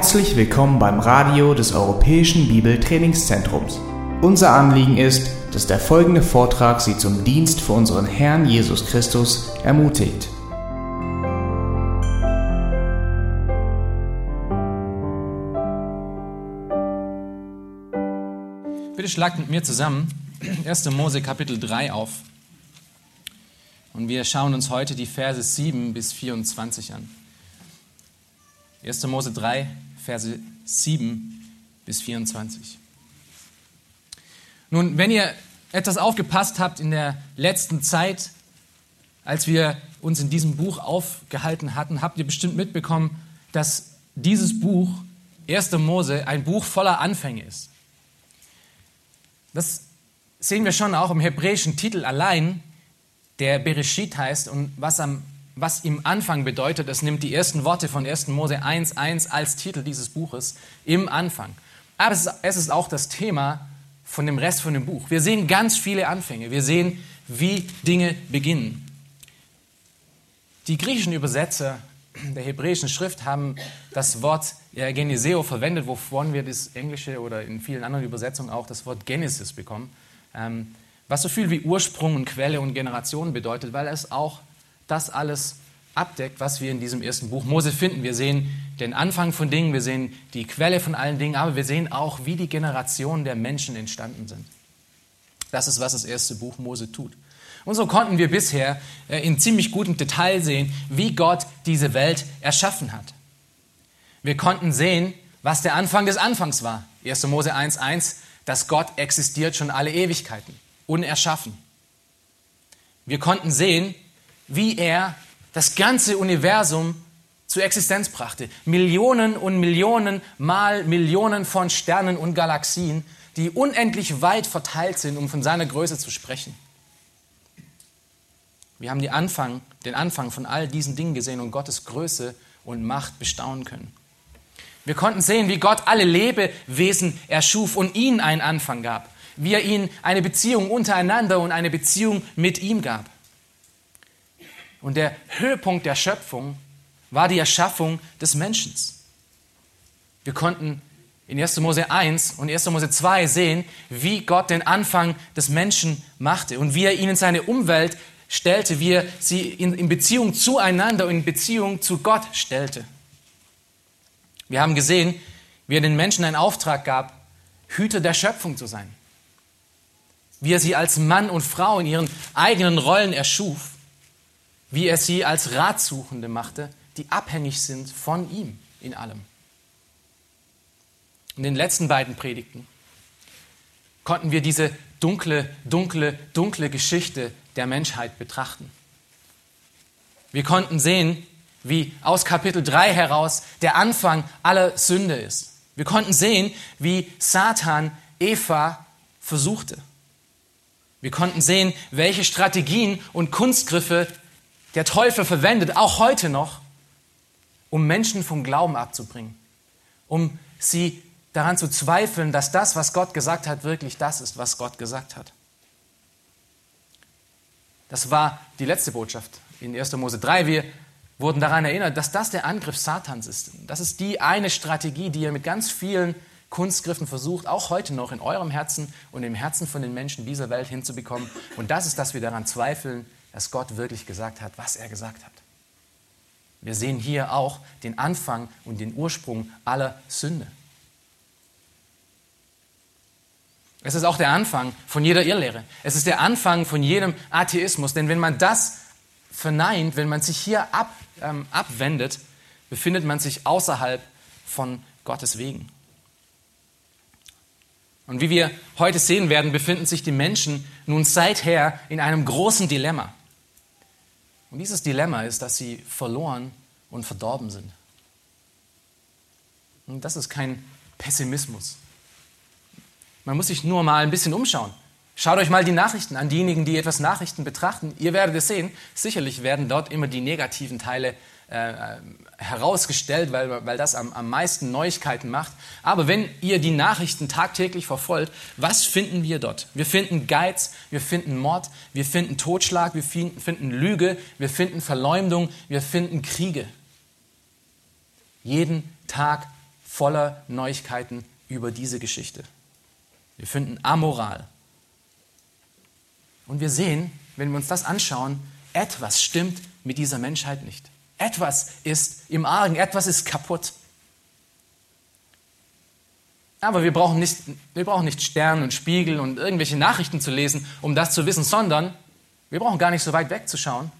Herzlich willkommen beim Radio des Europäischen Bibeltrainingszentrums. Unser Anliegen ist, dass der folgende Vortrag Sie zum Dienst für unseren Herrn Jesus Christus ermutigt. Bitte schlagt mit mir zusammen 1. Mose Kapitel 3 auf. Und wir schauen uns heute die Verse 7 bis 24 an. 1. Mose 3, Verse 7 bis 24. Nun, wenn ihr etwas aufgepasst habt in der letzten Zeit, als wir uns in diesem Buch aufgehalten hatten, habt ihr bestimmt mitbekommen, dass dieses Buch, 1. Mose, ein Buch voller Anfänge ist. Das sehen wir schon auch im hebräischen Titel allein, der Bereshit heißt und was am was im Anfang bedeutet. Es nimmt die ersten Worte von 1. Mose 1.1 als Titel dieses Buches, im Anfang. Aber es ist, auch das Thema von dem Rest von dem Buch. Wir sehen ganz viele Anfänge. Wir sehen, wie Dinge beginnen. Die griechischen Übersetzer der hebräischen Schrift haben das Wort Geneseo verwendet, wovon wir das Englische oder in vielen anderen Übersetzungen auch das Wort Genesis bekommen, ähm, was so viel wie Ursprung und Quelle und Generation bedeutet, weil es auch das alles abdeckt, was wir in diesem ersten Buch Mose finden. Wir sehen den Anfang von Dingen, wir sehen die Quelle von allen Dingen, aber wir sehen auch, wie die Generationen der Menschen entstanden sind. Das ist, was das erste Buch Mose tut. Und so konnten wir bisher äh, in ziemlich gutem Detail sehen, wie Gott diese Welt erschaffen hat. Wir konnten sehen, was der Anfang des Anfangs war. 1. Mose 1.1, dass Gott existiert schon alle Ewigkeiten, unerschaffen. Wir konnten sehen, wie er das ganze Universum zur Existenz brachte. Millionen und Millionen mal Millionen von Sternen und Galaxien, die unendlich weit verteilt sind, um von seiner Größe zu sprechen. Wir haben Anfang, den Anfang von all diesen Dingen gesehen und Gottes Größe und Macht bestaunen können. Wir konnten sehen, wie Gott alle Lebewesen erschuf und ihnen einen Anfang gab, wie er ihnen eine Beziehung untereinander und eine Beziehung mit ihm gab. Und der Höhepunkt der Schöpfung war die Erschaffung des Menschen. Wir konnten in 1. Mose 1 und 1. Mose 2 sehen, wie Gott den Anfang des Menschen machte und wie er ihn in seine Umwelt stellte, wie er sie in, in Beziehung zueinander und in Beziehung zu Gott stellte. Wir haben gesehen, wie er den Menschen einen Auftrag gab, Hüter der Schöpfung zu sein. Wie er sie als Mann und Frau in ihren eigenen Rollen erschuf wie er sie als Ratsuchende machte, die abhängig sind von ihm in allem. In den letzten beiden Predigten konnten wir diese dunkle, dunkle, dunkle Geschichte der Menschheit betrachten. Wir konnten sehen, wie aus Kapitel 3 heraus der Anfang aller Sünde ist. Wir konnten sehen, wie Satan Eva versuchte. Wir konnten sehen, welche Strategien und Kunstgriffe der Teufel verwendet, auch heute noch, um Menschen vom Glauben abzubringen, um sie daran zu zweifeln, dass das, was Gott gesagt hat, wirklich das ist, was Gott gesagt hat. Das war die letzte Botschaft in 1. Mose 3. Wir wurden daran erinnert, dass das der Angriff Satans ist. Das ist die eine Strategie, die er mit ganz vielen Kunstgriffen versucht, auch heute noch in eurem Herzen und im Herzen von den Menschen dieser Welt hinzubekommen. Und das ist, dass wir daran zweifeln, dass Gott wirklich gesagt hat, was er gesagt hat. Wir sehen hier auch den Anfang und den Ursprung aller Sünde. Es ist auch der Anfang von jeder Irrlehre. Es ist der Anfang von jedem Atheismus. Denn wenn man das verneint, wenn man sich hier ab, ähm, abwendet, befindet man sich außerhalb von Gottes Wegen. Und wie wir heute sehen werden, befinden sich die Menschen nun seither in einem großen Dilemma. Und dieses Dilemma ist, dass sie verloren und verdorben sind. Und das ist kein Pessimismus. Man muss sich nur mal ein bisschen umschauen. Schaut euch mal die Nachrichten an, diejenigen, die etwas Nachrichten betrachten. Ihr werdet es sehen, sicherlich werden dort immer die negativen Teile äh, herausgestellt, weil, weil das am, am meisten Neuigkeiten macht. Aber wenn ihr die Nachrichten tagtäglich verfolgt, was finden wir dort? Wir finden Geiz, wir finden Mord, wir finden Totschlag, wir finden Lüge, wir finden Verleumdung, wir finden Kriege. Jeden Tag voller Neuigkeiten über diese Geschichte. Wir finden Amoral. Und wir sehen, wenn wir uns das anschauen, etwas stimmt mit dieser Menschheit nicht. Etwas ist im Argen, etwas ist kaputt. Aber wir brauchen nicht, wir brauchen nicht Stern und Spiegel und irgendwelche Nachrichten zu lesen, um das zu wissen, sondern wir brauchen gar nicht so weit wegzuschauen,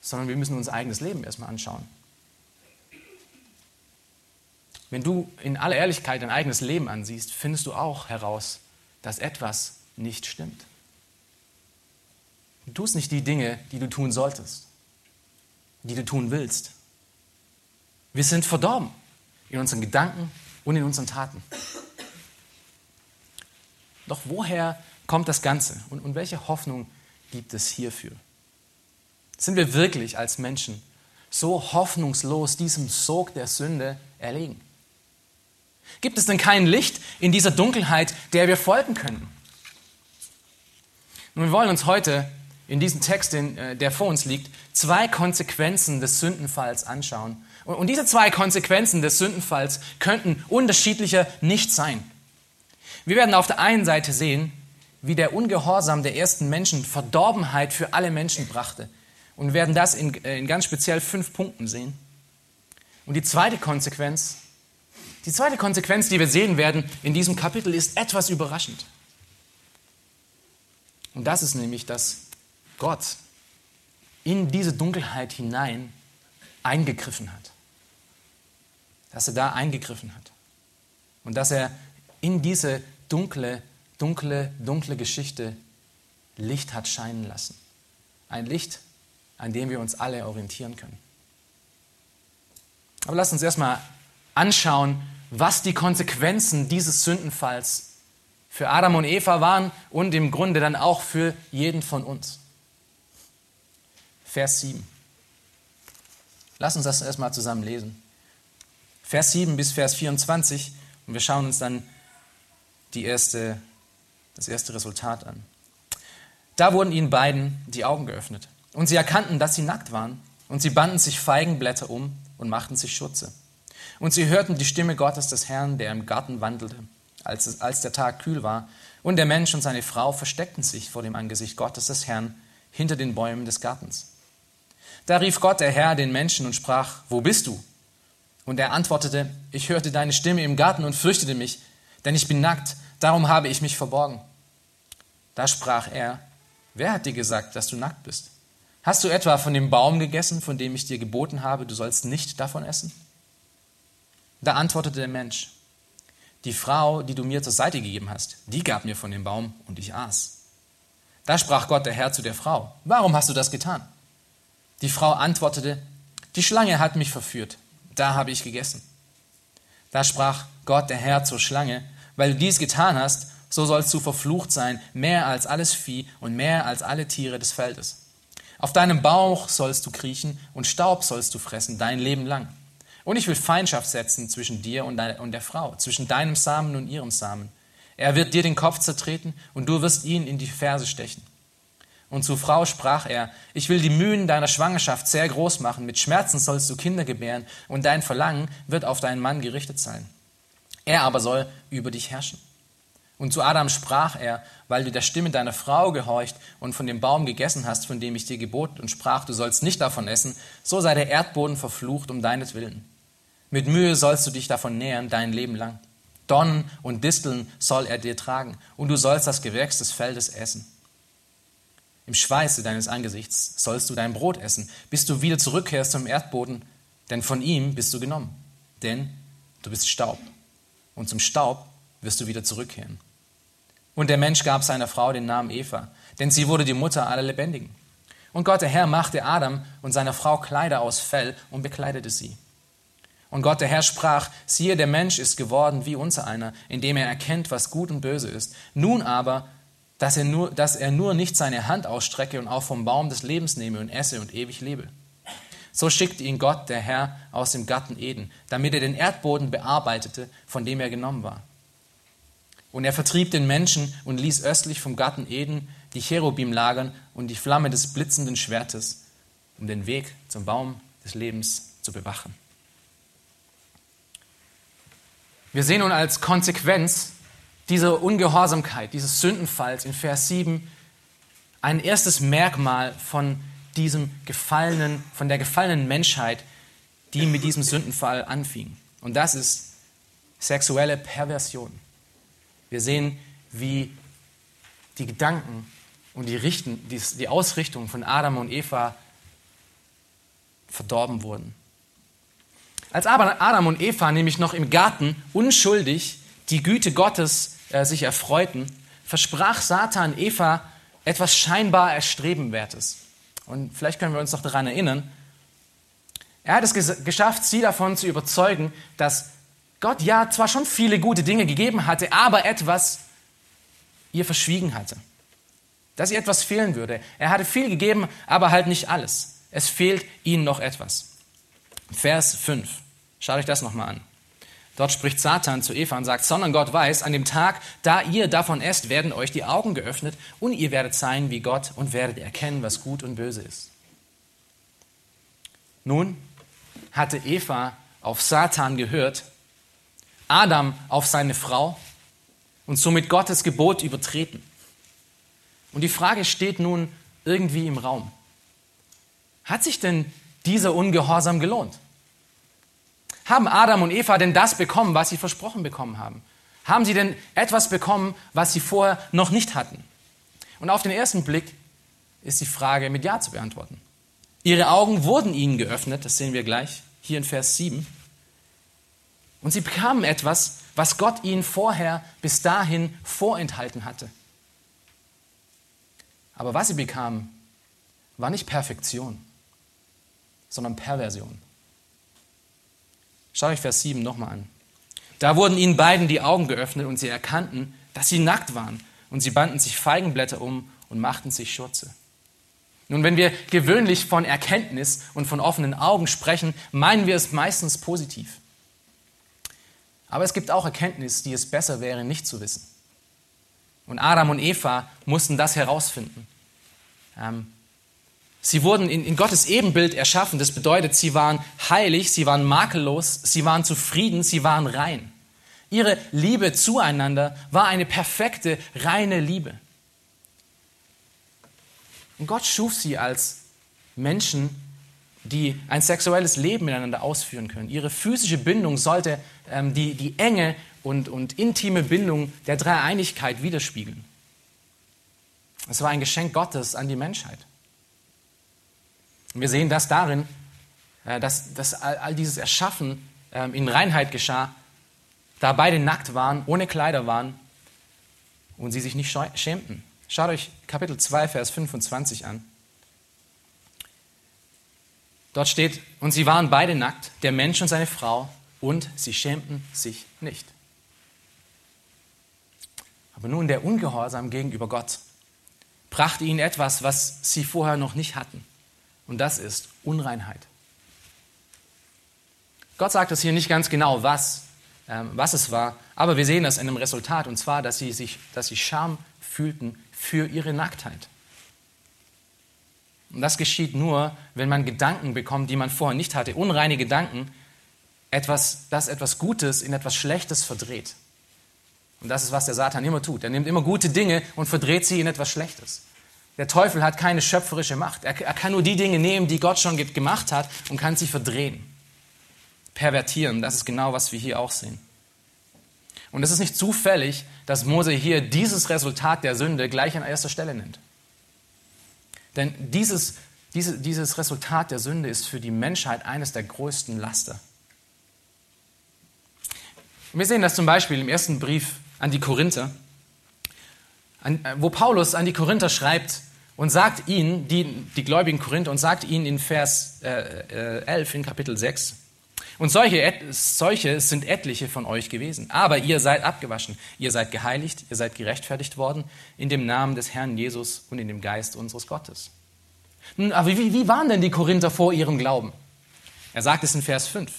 sondern wir müssen unser eigenes Leben erstmal anschauen. Wenn du in aller Ehrlichkeit dein eigenes Leben ansiehst, findest du auch heraus, dass etwas nicht stimmt. Du tust nicht die Dinge, die du tun solltest, die du tun willst. Wir sind verdorben in unseren Gedanken und in unseren Taten. Doch woher kommt das Ganze und, und welche Hoffnung gibt es hierfür? Sind wir wirklich als Menschen so hoffnungslos diesem Sog der Sünde erlegen? Gibt es denn kein Licht in dieser Dunkelheit, der wir folgen können? Und wir wollen uns heute in diesem Text, äh, der vor uns liegt, zwei Konsequenzen des Sündenfalls anschauen. Und diese zwei Konsequenzen des Sündenfalls könnten unterschiedlicher nicht sein. Wir werden auf der einen Seite sehen, wie der Ungehorsam der ersten Menschen Verdorbenheit für alle Menschen brachte. Und werden das in, äh, in ganz speziell fünf Punkten sehen. Und die zweite Konsequenz, die zweite Konsequenz, die wir sehen werden in diesem Kapitel, ist etwas überraschend. Und das ist nämlich, dass Gott in diese Dunkelheit hinein eingegriffen hat. Dass er da eingegriffen hat. Und dass er in diese dunkle, dunkle, dunkle Geschichte Licht hat scheinen lassen. Ein Licht, an dem wir uns alle orientieren können. Aber lasst uns erstmal anschauen, was die Konsequenzen dieses Sündenfalls für Adam und Eva waren und im Grunde dann auch für jeden von uns. Vers 7. Lass uns das erstmal zusammen lesen. Vers 7 bis Vers 24 und wir schauen uns dann die erste, das erste Resultat an. Da wurden ihnen beiden die Augen geöffnet und sie erkannten, dass sie nackt waren und sie banden sich Feigenblätter um und machten sich Schutze. Und sie hörten die Stimme Gottes des Herrn, der im Garten wandelte, als, es, als der Tag kühl war. Und der Mensch und seine Frau versteckten sich vor dem Angesicht Gottes des Herrn hinter den Bäumen des Gartens. Da rief Gott, der Herr, den Menschen und sprach, wo bist du? Und er antwortete, ich hörte deine Stimme im Garten und fürchtete mich, denn ich bin nackt, darum habe ich mich verborgen. Da sprach er, wer hat dir gesagt, dass du nackt bist? Hast du etwa von dem Baum gegessen, von dem ich dir geboten habe, du sollst nicht davon essen? Da antwortete der Mensch, die Frau, die du mir zur Seite gegeben hast, die gab mir von dem Baum und ich aß. Da sprach Gott der Herr zu der Frau, warum hast du das getan? Die Frau antwortete, die Schlange hat mich verführt, da habe ich gegessen. Da sprach Gott der Herr zur Schlange, weil du dies getan hast, so sollst du verflucht sein, mehr als alles Vieh und mehr als alle Tiere des Feldes. Auf deinem Bauch sollst du kriechen und Staub sollst du fressen dein Leben lang. Und ich will Feindschaft setzen zwischen dir und der Frau, zwischen deinem Samen und ihrem Samen. Er wird dir den Kopf zertreten und du wirst ihn in die Ferse stechen. Und zur Frau sprach er, ich will die Mühen deiner Schwangerschaft sehr groß machen, mit Schmerzen sollst du Kinder gebären, und dein Verlangen wird auf deinen Mann gerichtet sein. Er aber soll über dich herrschen. Und zu Adam sprach er, weil du der Stimme deiner Frau gehorcht und von dem Baum gegessen hast, von dem ich dir gebot und sprach, du sollst nicht davon essen, so sei der Erdboden verflucht um deinetwillen. Mit Mühe sollst du dich davon nähern dein Leben lang. Donnen und Disteln soll er dir tragen, und du sollst das Gewächs des Feldes essen. Im Schweiße deines Angesichts sollst du dein Brot essen, bis du wieder zurückkehrst zum Erdboden, denn von ihm bist du genommen. Denn du bist Staub, und zum Staub wirst du wieder zurückkehren. Und der Mensch gab seiner Frau den Namen Eva, denn sie wurde die Mutter aller Lebendigen. Und Gott der Herr machte Adam und seiner Frau Kleider aus Fell und bekleidete sie. Und Gott der Herr sprach, siehe, der Mensch ist geworden wie unser einer, indem er erkennt, was gut und böse ist. Nun aber dass er, nur, dass er nur nicht seine Hand ausstrecke und auch vom Baum des Lebens nehme und esse und ewig lebe. So schickte ihn Gott, der Herr, aus dem Garten Eden, damit er den Erdboden bearbeitete, von dem er genommen war. Und er vertrieb den Menschen und ließ östlich vom Garten Eden die Cherubim lagern und die Flamme des blitzenden Schwertes, um den Weg zum Baum des Lebens zu bewachen. Wir sehen nun als Konsequenz dieser Ungehorsamkeit, dieses Sündenfalls in Vers 7 ein erstes Merkmal von diesem gefallenen, von der gefallenen Menschheit, die mit diesem Sündenfall anfing. Und das ist sexuelle Perversion. Wir sehen, wie die Gedanken und die, Richten, die Ausrichtung von Adam und Eva verdorben wurden. Als Adam und Eva nämlich noch im Garten unschuldig die Güte Gottes äh, sich erfreuten, versprach Satan Eva etwas scheinbar Erstrebenwertes. Und vielleicht können wir uns noch daran erinnern. Er hat es geschafft, sie davon zu überzeugen, dass Gott ja zwar schon viele gute Dinge gegeben hatte, aber etwas ihr verschwiegen hatte. Dass ihr etwas fehlen würde. Er hatte viel gegeben, aber halt nicht alles. Es fehlt ihnen noch etwas. Vers 5. Schaut euch das nochmal an. Dort spricht Satan zu Eva und sagt, sondern Gott weiß, an dem Tag, da ihr davon esst, werden euch die Augen geöffnet und ihr werdet sein wie Gott und werdet erkennen, was gut und böse ist. Nun hatte Eva auf Satan gehört, Adam auf seine Frau und somit Gottes Gebot übertreten. Und die Frage steht nun irgendwie im Raum. Hat sich denn dieser Ungehorsam gelohnt? Haben Adam und Eva denn das bekommen, was sie versprochen bekommen haben? Haben sie denn etwas bekommen, was sie vorher noch nicht hatten? Und auf den ersten Blick ist die Frage mit Ja zu beantworten. Ihre Augen wurden ihnen geöffnet, das sehen wir gleich hier in Vers 7. Und sie bekamen etwas, was Gott ihnen vorher bis dahin vorenthalten hatte. Aber was sie bekamen, war nicht Perfektion, sondern Perversion. Schaut euch Vers 7 nochmal an. Da wurden ihnen beiden die Augen geöffnet und sie erkannten, dass sie nackt waren. Und sie banden sich Feigenblätter um und machten sich Schürze. Nun, wenn wir gewöhnlich von Erkenntnis und von offenen Augen sprechen, meinen wir es meistens positiv. Aber es gibt auch Erkenntnis, die es besser wäre, nicht zu wissen. Und Adam und Eva mussten das herausfinden. Ähm, Sie wurden in, in, Gottes Ebenbild erschaffen. Das bedeutet, sie waren heilig, sie waren makellos, sie waren zufrieden, sie waren rein. Ihre Liebe zueinander war eine perfekte, reine Liebe. Und Gott schuf sie als Menschen, die ein sexuelles Leben miteinander ausführen können. Ihre physische Bindung sollte ähm, die, die Enge und, und intime Bindung der Dreieinigkeit widerspiegeln. Es war ein Geschenk Gottes an die Menschheit. Und wir sehen das darin, äh, dass, dass all dieses Erschaffen ähm, in Reinheit geschah, da beide nackt waren, ohne Kleider waren und sie sich nicht schämten. Schaut euch Kapitel 2, Vers 25 an. Dort steht, und sie waren beide nackt, der Mensch und seine Frau, und sie schämten sich nicht. Aber nun der Ungehorsam gegenüber Gott brachte ihnen etwas, was sie vorher noch nicht hatten. Und das ist Unreinheit. Gott sagt es hier nicht ganz genau, was, ähm, was es war, aber wir sehen das in einem Resultat, und zwar, dass sie, sich, dass sie Scham fühlten für ihre Nacktheit. Und das geschieht nur, wenn man Gedanken bekommt, die man vorher nicht hatte, unreine Gedanken, etwas, das etwas Gutes in etwas Schlechtes verdreht. Und das ist, was der Satan immer tut. Er nimmt immer gute Dinge und verdreht sie in etwas Schlechtes. Der Teufel hat keine schöpferische Macht. Er, er kann nur die Dinge nehmen, die Gott schon gemacht hat und kann sie verdrehen. Pervertieren, das ist genau, was wir hier auch sehen. Und es ist nicht zufällig, dass Mose hier dieses Resultat der Sünde gleich an erster Stelle nennt. Denn dieses, diese, dieses Resultat der Sünde ist für die Menschheit eines der größten Laster. Wir sehen das zum Beispiel im ersten Brief an die Korinther wo Paulus an die Korinther schreibt und sagt ihnen, die, die gläubigen Korinther, und sagt ihnen in Vers äh, 11 äh, in Kapitel 6, und solche, solche sind etliche von euch gewesen. Aber ihr seid abgewaschen, ihr seid geheiligt, ihr seid gerechtfertigt worden in dem Namen des Herrn Jesus und in dem Geist unseres Gottes. Nun, aber wie, wie waren denn die Korinther vor ihrem Glauben? Er sagt es in Vers 5,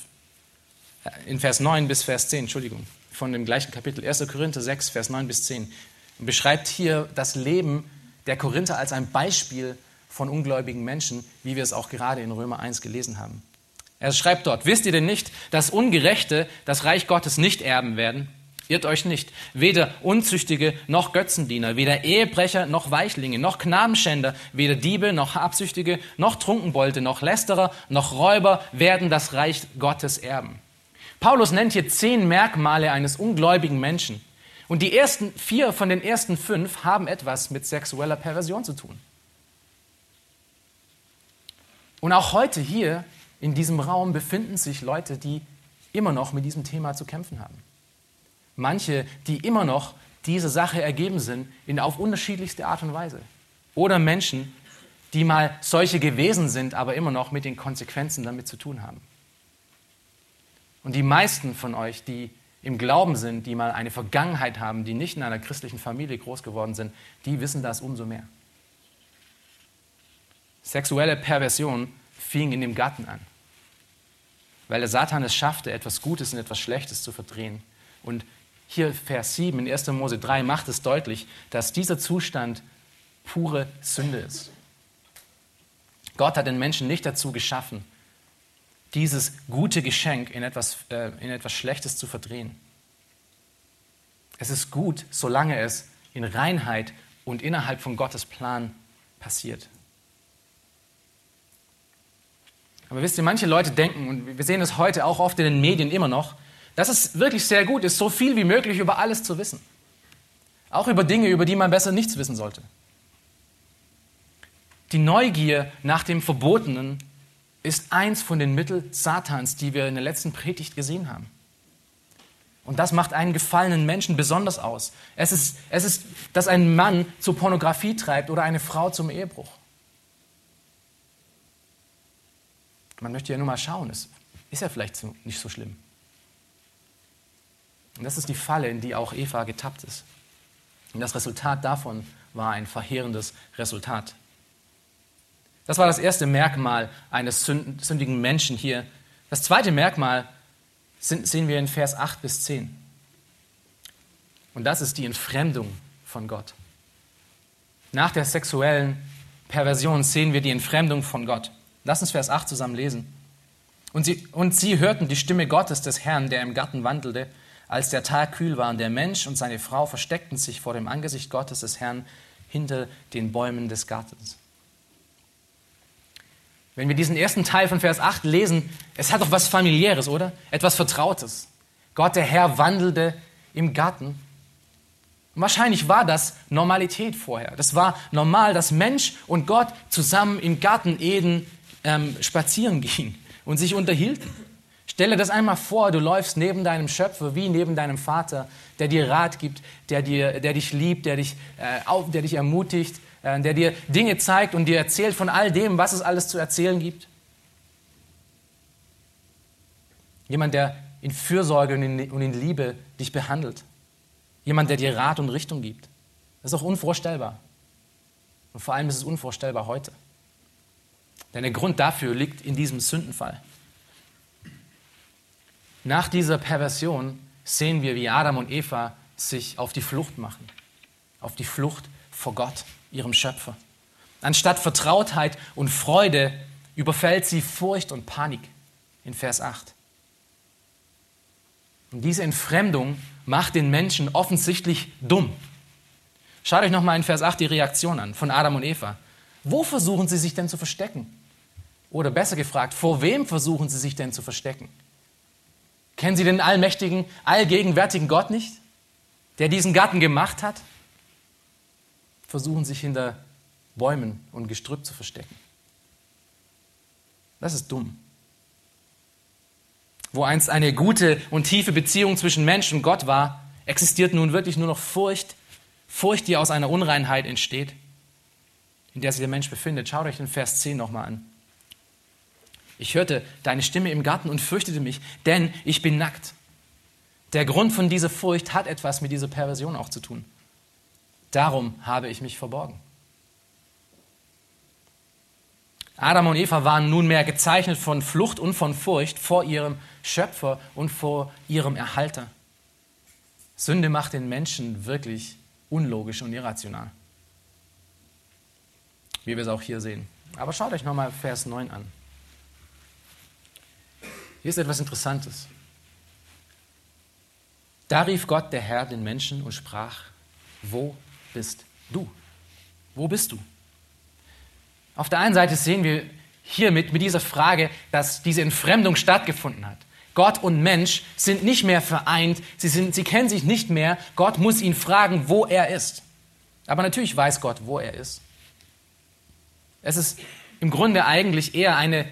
äh, in Vers 9 bis Vers 10, Entschuldigung, von dem gleichen Kapitel, 1. Korinther 6, Vers 9 bis 10 und beschreibt hier das Leben der Korinther als ein Beispiel von ungläubigen Menschen, wie wir es auch gerade in Römer 1 gelesen haben. Er schreibt dort, wisst ihr denn nicht, dass Ungerechte das Reich Gottes nicht erben werden? Irrt euch nicht, weder Unzüchtige noch Götzendiener, weder Ehebrecher noch Weichlinge, noch Knabenschänder, weder Diebe noch Habsüchtige, noch Trunkenbolte, noch Lästerer, noch Räuber werden das Reich Gottes erben. Paulus nennt hier zehn Merkmale eines ungläubigen Menschen. Und die ersten vier von den ersten fünf haben etwas mit sexueller Perversion zu tun. Und auch heute hier in diesem Raum befinden sich Leute, die immer noch mit diesem Thema zu kämpfen haben. Manche, die immer noch diese Sache ergeben sind, in auf unterschiedlichste Art und Weise. Oder Menschen, die mal solche gewesen sind, aber immer noch mit den Konsequenzen damit zu tun haben. Und die meisten von euch, die im Glauben sind, die mal eine Vergangenheit haben, die nicht in einer christlichen Familie groß geworden sind, die wissen das umso mehr. Sexuelle Perversion fing in dem Garten an, weil der Satan es schaffte, etwas Gutes in etwas Schlechtes zu verdrehen. Und hier Vers 7 in 1. Mose 3 macht es deutlich, dass dieser Zustand pure Sünde ist. Gott hat den Menschen nicht dazu geschaffen, dieses gute Geschenk in etwas, äh, in etwas Schlechtes zu verdrehen. Es ist gut, solange es in Reinheit und innerhalb von Gottes Plan passiert. Aber wisst ihr, manche Leute denken, und wir sehen es heute auch oft in den Medien immer noch, dass es wirklich sehr gut ist, so viel wie möglich über alles zu wissen. Auch über Dinge, über die man besser nichts wissen sollte. Die Neugier nach dem Verbotenen ist eins von den Mitteln Satans, die wir in der letzten Predigt gesehen haben. Und das macht einen gefallenen Menschen besonders aus. Es ist, es ist, dass ein Mann zur Pornografie treibt oder eine Frau zum Ehebruch. Man möchte ja nur mal schauen, es ist ja vielleicht nicht so schlimm. Und das ist die Falle, in die auch Eva getappt ist. Und das Resultat davon war ein verheerendes Resultat. Das war das erste Merkmal eines sündigen Menschen hier. Das zweite Merkmal sehen wir in Vers 8 bis 10. Und das ist die Entfremdung von Gott. Nach der sexuellen Perversion sehen wir die Entfremdung von Gott. Lass uns Vers 8 zusammen lesen. Und sie, und sie hörten die Stimme Gottes des Herrn, der im Garten wandelte, als der Tag kühl war, und der Mensch und seine Frau versteckten sich vor dem Angesicht Gottes des Herrn hinter den Bäumen des Gartens. Wenn wir diesen ersten Teil von Vers 8 lesen, es hat doch was familiäres, oder? Etwas Vertrautes. Gott, der Herr, wandelte im Garten. Und wahrscheinlich war das Normalität vorher. Das war normal, dass Mensch und Gott zusammen im Garten Eden ähm, spazieren gingen und sich unterhielten. Stelle das einmal vor, du läufst neben deinem Schöpfer wie neben deinem Vater, der dir Rat gibt, der, dir, der dich liebt, der dich, äh, auf, der dich ermutigt, der dir Dinge zeigt und dir erzählt von all dem, was es alles zu erzählen gibt. Jemand, der in Fürsorge und in, und in Liebe dich behandelt. Jemand, der dir Rat und Richtung gibt. Das ist auch unvorstellbar. Und vor allem ist es unvorstellbar heute. Denn der Grund dafür liegt in diesem Sündenfall. Nach dieser Perversion sehen wir, wie Adam und Eva sich auf die Flucht machen. Auf die Flucht vor Gott ihrem Schöpfer. Anstatt Vertrautheit und Freude überfällt sie Furcht und Panik in Vers 8. Und diese Entfremdung macht den Menschen offensichtlich dumm. Schaut euch nochmal in Vers 8 die Reaktion an von Adam und Eva. Wo versuchen sie sich denn zu verstecken? Oder besser gefragt, vor wem versuchen sie sich denn zu verstecken? Kennen sie den allmächtigen, allgegenwärtigen Gott nicht, der diesen Garten gemacht hat? Versuchen sich hinter Bäumen und Gestrüpp zu verstecken. Das ist dumm. Wo einst eine gute und tiefe Beziehung zwischen Mensch und Gott war, existiert nun wirklich nur noch Furcht, Furcht, die aus einer Unreinheit entsteht, in der sich der Mensch befindet. Schaut euch den Vers 10 nochmal an. Ich hörte deine Stimme im Garten und fürchtete mich, denn ich bin nackt. Der Grund von dieser Furcht hat etwas mit dieser Perversion auch zu tun. Darum habe ich mich verborgen. Adam und Eva waren nunmehr gezeichnet von Flucht und von Furcht vor ihrem Schöpfer und vor ihrem Erhalter. Sünde macht den Menschen wirklich unlogisch und irrational. Wie wir es auch hier sehen. Aber schaut euch nochmal Vers 9 an. Hier ist etwas Interessantes. Da rief Gott, der Herr, den Menschen und sprach, wo bist du? Wo bist du? Auf der einen Seite sehen wir hiermit mit dieser Frage, dass diese Entfremdung stattgefunden hat. Gott und Mensch sind nicht mehr vereint, sie, sind, sie kennen sich nicht mehr. Gott muss ihn fragen, wo er ist. Aber natürlich weiß Gott, wo er ist. Es ist im Grunde eigentlich eher eine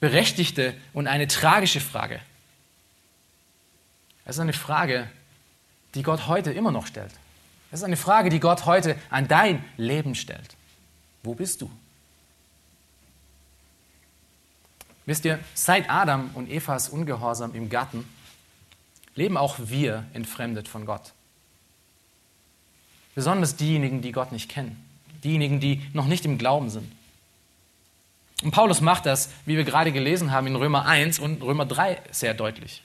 berechtigte und eine tragische Frage. Es ist eine Frage, die Gott heute immer noch stellt. Es ist eine Frage, die Gott heute an dein Leben stellt. Wo bist du? Wisst ihr, seit Adam und Evas Ungehorsam im Garten leben auch wir entfremdet von Gott. Besonders diejenigen, die Gott nicht kennen, diejenigen, die noch nicht im Glauben sind. Und Paulus macht das, wie wir gerade gelesen haben, in Römer 1 und Römer 3 sehr deutlich.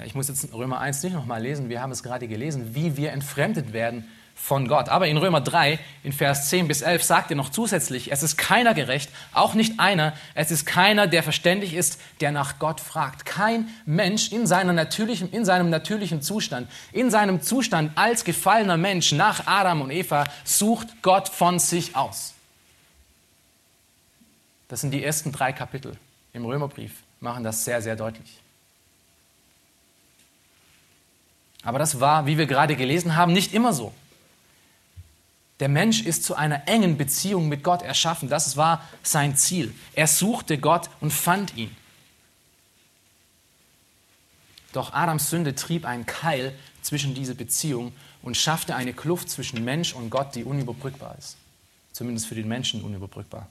Ja, ich muss jetzt Römer 1 nicht nochmal lesen, wir haben es gerade gelesen, wie wir entfremdet werden von Gott. Aber in Römer 3, in Vers 10 bis 11, sagt er noch zusätzlich, es ist keiner gerecht, auch nicht einer, es ist keiner, der verständig ist, der nach Gott fragt. Kein Mensch in, seiner natürlichen, in seinem natürlichen Zustand, in seinem Zustand als gefallener Mensch nach Adam und Eva, sucht Gott von sich aus. Das sind die ersten drei Kapitel im Römerbrief, machen das sehr, sehr deutlich. Aber das war, wie wir gerade gelesen haben, nicht immer so. Der Mensch ist zu einer engen Beziehung mit Gott erschaffen. Das war sein Ziel. Er suchte Gott und fand ihn. Doch Adams Sünde trieb einen Keil zwischen diese Beziehung und schaffte eine Kluft zwischen Mensch und Gott, die unüberbrückbar ist. Zumindest für den Menschen unüberbrückbar.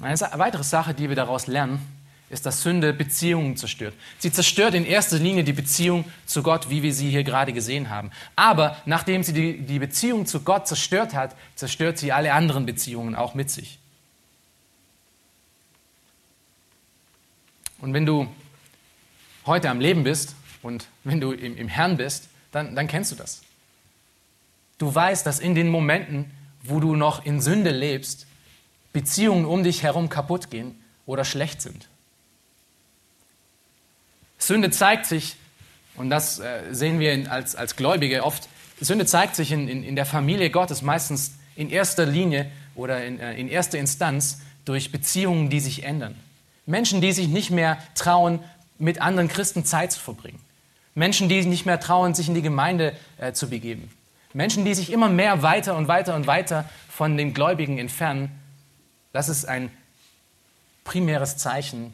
Eine weitere Sache, die wir daraus lernen, ist, dass Sünde Beziehungen zerstört. Sie zerstört in erster Linie die Beziehung zu Gott, wie wir sie hier gerade gesehen haben. Aber nachdem sie die, die Beziehung zu Gott zerstört hat, zerstört sie alle anderen Beziehungen auch mit sich. Und wenn du heute am Leben bist und wenn du im, im Herrn bist, dann, dann kennst du das. Du weißt, dass in den Momenten, wo du noch in Sünde lebst, Beziehungen um dich herum kaputt gehen oder schlecht sind. Sünde zeigt sich, und das äh, sehen wir als, als Gläubige oft, Sünde zeigt sich in, in, in der Familie Gottes meistens in erster Linie oder in, äh, in erster Instanz durch Beziehungen, die sich ändern. Menschen, die sich nicht mehr trauen, mit anderen Christen Zeit zu verbringen. Menschen, die sich nicht mehr trauen, sich in die Gemeinde äh, zu begeben. Menschen, die sich immer mehr weiter und weiter und weiter von den Gläubigen entfernen. Das ist ein primäres Zeichen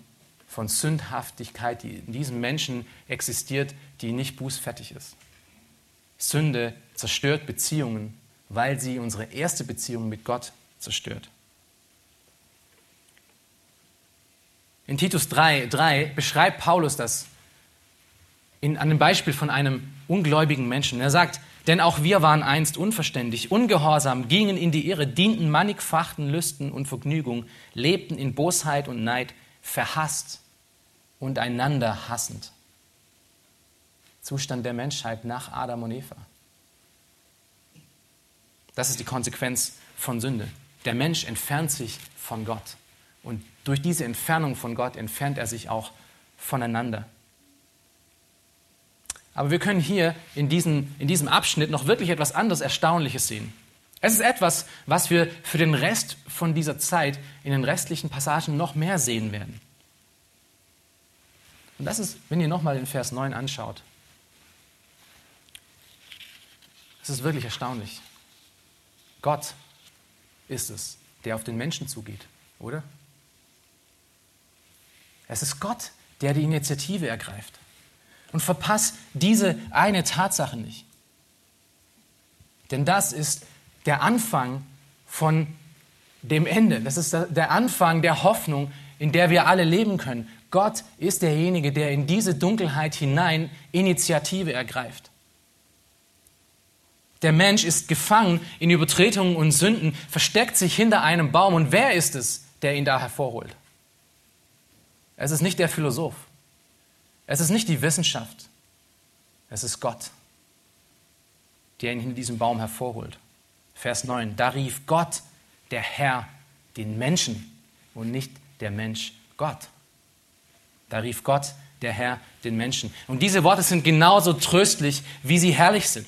von Sündhaftigkeit, die in diesem Menschen existiert, die nicht bußfertig ist. Sünde zerstört Beziehungen, weil sie unsere erste Beziehung mit Gott zerstört. In Titus 3, 3 beschreibt Paulus das in, an dem Beispiel von einem ungläubigen Menschen. Er sagt, denn auch wir waren einst unverständig, ungehorsam, gingen in die Irre, dienten mannigfachen Lüsten und Vergnügung, lebten in Bosheit und Neid, verhasst und einander hassend. Zustand der Menschheit nach Adam und Eva. Das ist die Konsequenz von Sünde. Der Mensch entfernt sich von Gott. Und durch diese Entfernung von Gott entfernt er sich auch voneinander. Aber wir können hier in, diesen, in diesem Abschnitt noch wirklich etwas anderes Erstaunliches sehen. Es ist etwas, was wir für den Rest von dieser Zeit in den restlichen Passagen noch mehr sehen werden. Und das ist, wenn ihr nochmal den Vers 9 anschaut, es ist wirklich erstaunlich. Gott ist es, der auf den Menschen zugeht, oder? Es ist Gott, der die Initiative ergreift. Und verpasst diese eine Tatsache nicht. Denn das ist der Anfang von dem Ende. Das ist der Anfang der Hoffnung, in der wir alle leben können. Gott ist derjenige, der in diese Dunkelheit hinein Initiative ergreift. Der Mensch ist gefangen in Übertretungen und Sünden, versteckt sich hinter einem Baum. Und wer ist es, der ihn da hervorholt? Es ist nicht der Philosoph. Es ist nicht die Wissenschaft. Es ist Gott, der ihn hinter diesem Baum hervorholt. Vers 9. Da rief Gott, der Herr, den Menschen und nicht der Mensch Gott. Da rief Gott, der Herr, den Menschen. Und diese Worte sind genauso tröstlich, wie sie herrlich sind.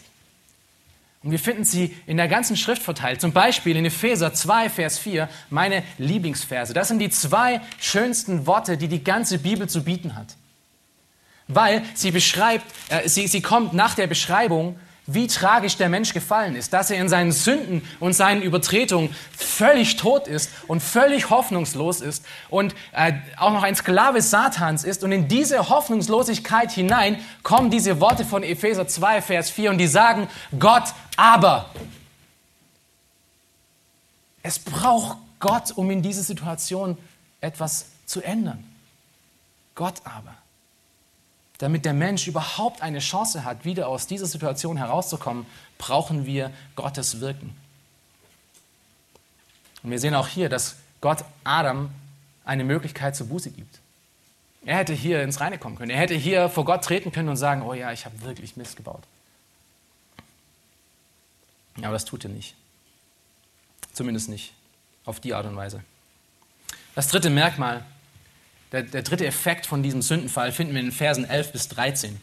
Und wir finden sie in der ganzen Schrift verteilt. Zum Beispiel in Epheser 2, Vers 4, meine Lieblingsverse. Das sind die zwei schönsten Worte, die die ganze Bibel zu bieten hat. Weil sie beschreibt, äh, sie, sie kommt nach der Beschreibung wie tragisch der Mensch gefallen ist, dass er in seinen Sünden und seinen Übertretungen völlig tot ist und völlig hoffnungslos ist und äh, auch noch ein Sklave Satans ist. Und in diese Hoffnungslosigkeit hinein kommen diese Worte von Epheser 2, Vers 4 und die sagen, Gott aber. Es braucht Gott, um in dieser Situation etwas zu ändern. Gott aber damit der Mensch überhaupt eine Chance hat, wieder aus dieser Situation herauszukommen, brauchen wir Gottes Wirken. Und wir sehen auch hier, dass Gott Adam eine Möglichkeit zur Buße gibt. Er hätte hier ins Reine kommen können. Er hätte hier vor Gott treten können und sagen, oh ja, ich habe wirklich Mist gebaut. Aber das tut er nicht. Zumindest nicht auf die Art und Weise. Das dritte Merkmal der, der dritte Effekt von diesem Sündenfall finden wir in den Versen 11 bis 13.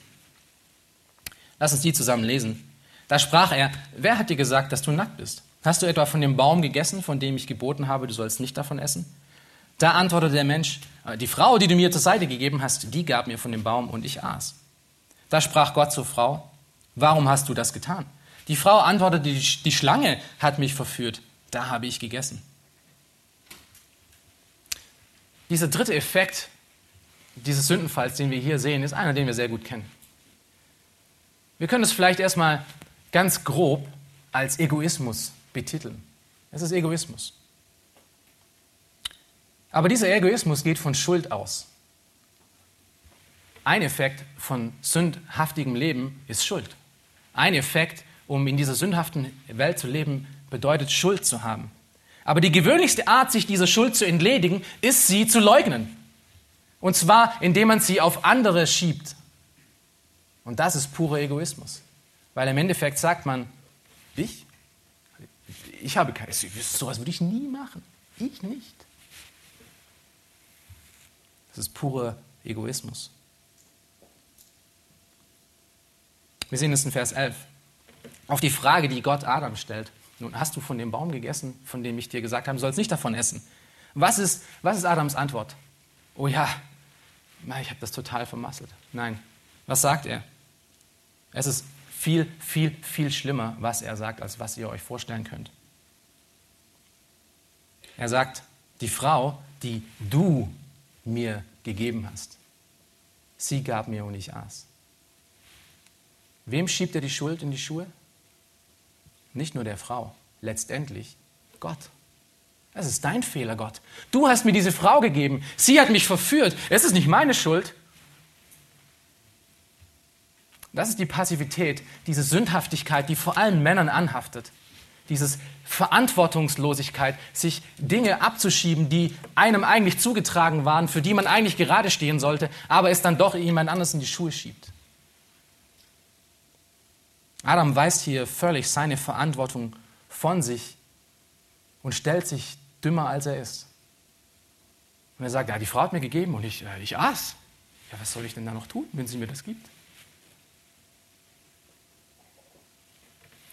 Lass uns die zusammen lesen. Da sprach er, wer hat dir gesagt, dass du nackt bist? Hast du etwa von dem Baum gegessen, von dem ich geboten habe, du sollst nicht davon essen? Da antwortete der Mensch, äh, die Frau, die du mir zur Seite gegeben hast, die gab mir von dem Baum und ich aß. Da sprach Gott zur Frau, warum hast du das getan? Die Frau antwortete, die Schlange hat mich verführt, da habe ich gegessen. Dieser dritte Effekt dieses Sündenfalls, den wir hier sehen, ist einer, den wir sehr gut kennen. Wir können es vielleicht erstmal ganz grob als Egoismus betiteln. Es ist Egoismus. Aber dieser Egoismus geht von Schuld aus. Ein Effekt von sündhaftigem Leben ist Schuld. Ein Effekt, um in dieser sündhaften Welt zu leben, bedeutet Schuld zu haben. Aber die gewöhnlichste Art, sich dieser Schuld zu entledigen, ist sie zu leugnen. Und zwar, indem man sie auf andere schiebt. Und das ist purer Egoismus. Weil im Endeffekt sagt man, ich? Ich habe keine, sowas würde ich nie machen. Ich nicht. Das ist purer Egoismus. Wir sehen es in Vers 11. Auf die Frage, die Gott Adam stellt. Nun hast du von dem Baum gegessen, von dem ich dir gesagt habe, du sollst nicht davon essen. Was ist, was ist Adams Antwort? Oh ja, ich habe das total vermasselt. Nein, was sagt er? Es ist viel, viel, viel schlimmer, was er sagt, als was ihr euch vorstellen könnt. Er sagt, die Frau, die du mir gegeben hast, sie gab mir und ich aß. Wem schiebt er die Schuld in die Schuhe? Nicht nur der Frau, letztendlich Gott. Es ist dein Fehler, Gott. Du hast mir diese Frau gegeben. Sie hat mich verführt. Es ist nicht meine Schuld. Das ist die Passivität, diese Sündhaftigkeit, die vor allem Männern anhaftet. Diese Verantwortungslosigkeit, sich Dinge abzuschieben, die einem eigentlich zugetragen waren, für die man eigentlich gerade stehen sollte, aber es dann doch jemand anders in die Schuhe schiebt. Adam weist hier völlig seine Verantwortung von sich und stellt sich dümmer, als er ist. Und er sagt, ja, die Frau hat mir gegeben und ich, äh, ich aß. Ja, was soll ich denn da noch tun, wenn sie mir das gibt?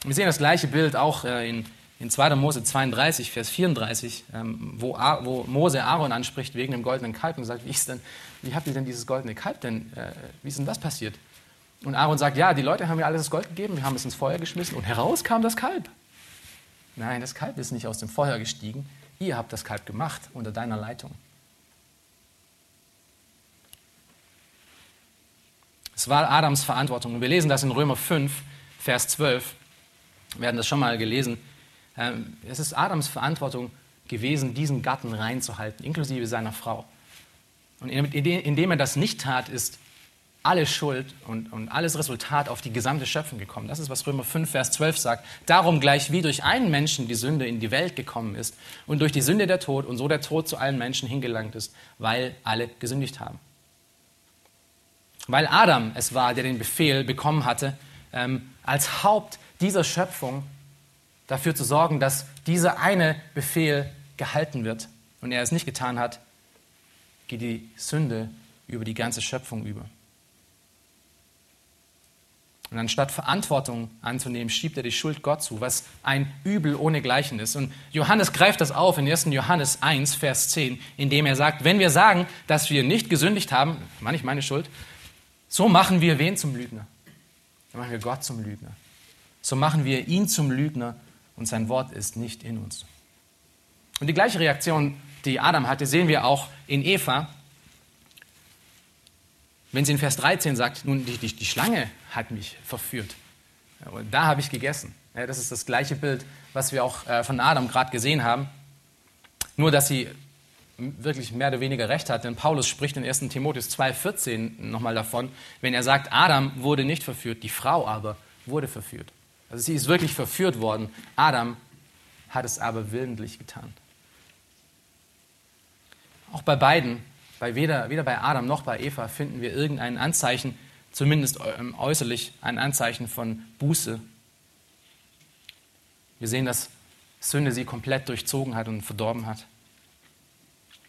Wir sehen das gleiche Bild auch äh, in, in 2. Mose 32, Vers 34, ähm, wo, wo Mose Aaron anspricht wegen dem goldenen Kalb und sagt, wie, ist denn, wie habt ihr denn dieses goldene Kalb denn, äh, wie ist denn das passiert? Und Aaron sagt, ja, die Leute haben mir alles das Gold gegeben, wir haben es ins Feuer geschmissen und heraus kam das Kalb. Nein, das Kalb ist nicht aus dem Feuer gestiegen. Ihr habt das Kalb gemacht unter deiner Leitung. Es war Adams Verantwortung. Und wir lesen das in Römer 5, Vers 12. Wir werden das schon mal gelesen. Ähm, es ist Adams Verantwortung gewesen, diesen Gatten reinzuhalten, inklusive seiner Frau. Und indem er das nicht tat, ist alle Schuld und, und alles Resultat auf die gesamte Schöpfung gekommen. Das ist, was Römer 5, Vers 12 sagt. Darum gleich wie durch einen Menschen die Sünde in die Welt gekommen ist und durch die Sünde der Tod und so der Tod zu allen Menschen hingelangt ist, weil alle gesündigt haben. Weil Adam es war, der den Befehl bekommen hatte, ähm, als Haupt dieser Schöpfung dafür zu sorgen, dass dieser eine Befehl gehalten wird und er es nicht getan hat, geht die Sünde über die ganze Schöpfung über. Und anstatt Verantwortung anzunehmen, schiebt er die Schuld Gott zu, was ein Übel ohne Gleichen ist. Und Johannes greift das auf in 1. Johannes 1, Vers 10, indem er sagt, wenn wir sagen, dass wir nicht gesündigt haben, meine ich meine Schuld, so machen wir wen zum Lügner? Dann machen wir Gott zum Lügner. So machen wir ihn zum Lügner und sein Wort ist nicht in uns. Und die gleiche Reaktion, die Adam hatte, sehen wir auch in Eva, wenn sie in Vers 13 sagt, nun, die, die, die Schlange hat mich verführt. Und da habe ich gegessen. Das ist das gleiche Bild, was wir auch äh, von Adam gerade gesehen haben. Nur, dass sie wirklich mehr oder weniger recht hat, denn Paulus spricht in 1. Timotheus 2,14 nochmal davon, wenn er sagt, Adam wurde nicht verführt, die Frau aber wurde verführt. Also sie ist wirklich verführt worden. Adam hat es aber willentlich getan. Auch bei beiden bei weder, weder bei Adam noch bei Eva finden wir irgendein Anzeichen, zumindest ähm, äußerlich ein Anzeichen von Buße. Wir sehen, dass Sünde sie komplett durchzogen hat und verdorben hat.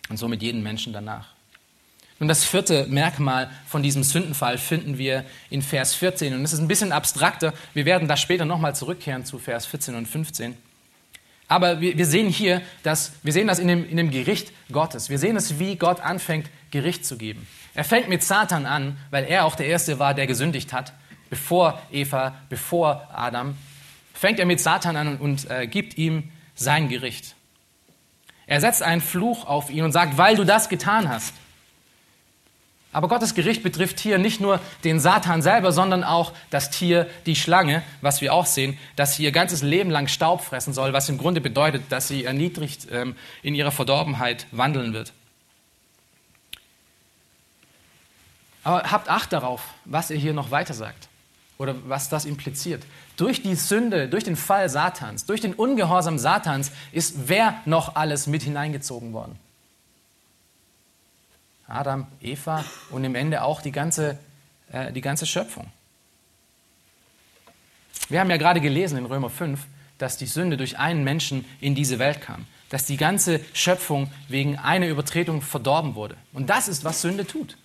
Und somit jeden Menschen danach. Und das vierte Merkmal von diesem Sündenfall finden wir in Vers 14. Und es ist ein bisschen abstrakter. Wir werden da später nochmal zurückkehren zu Vers 14 und 15. Aber wir, wir, sehen hier, dass, wir sehen das in dem, in dem Gericht Gottes. Wir sehen es, wie Gott anfängt, Gericht zu geben. Er fängt mit Satan an, weil er auch der Erste war, der gesündigt hat, bevor Eva, bevor Adam. Fängt er mit Satan an und äh, gibt ihm sein Gericht. Er setzt einen Fluch auf ihn und sagt, weil du das getan hast, aber Gottes Gericht betrifft hier nicht nur den Satan selber, sondern auch das Tier, die Schlange, was wir auch sehen, dass sie ihr ganzes Leben lang Staub fressen soll, was im Grunde bedeutet, dass sie erniedrigt ähm, in ihrer Verdorbenheit wandeln wird. Aber habt Acht darauf, was er hier noch weiter sagt oder was das impliziert. Durch die Sünde, durch den Fall Satans, durch den Ungehorsam Satans ist wer noch alles mit hineingezogen worden? Adam, Eva und im Ende auch die ganze, äh, die ganze Schöpfung. Wir haben ja gerade gelesen in Römer 5, dass die Sünde durch einen Menschen in diese Welt kam, dass die ganze Schöpfung wegen einer Übertretung verdorben wurde. Und das ist, was Sünde tut.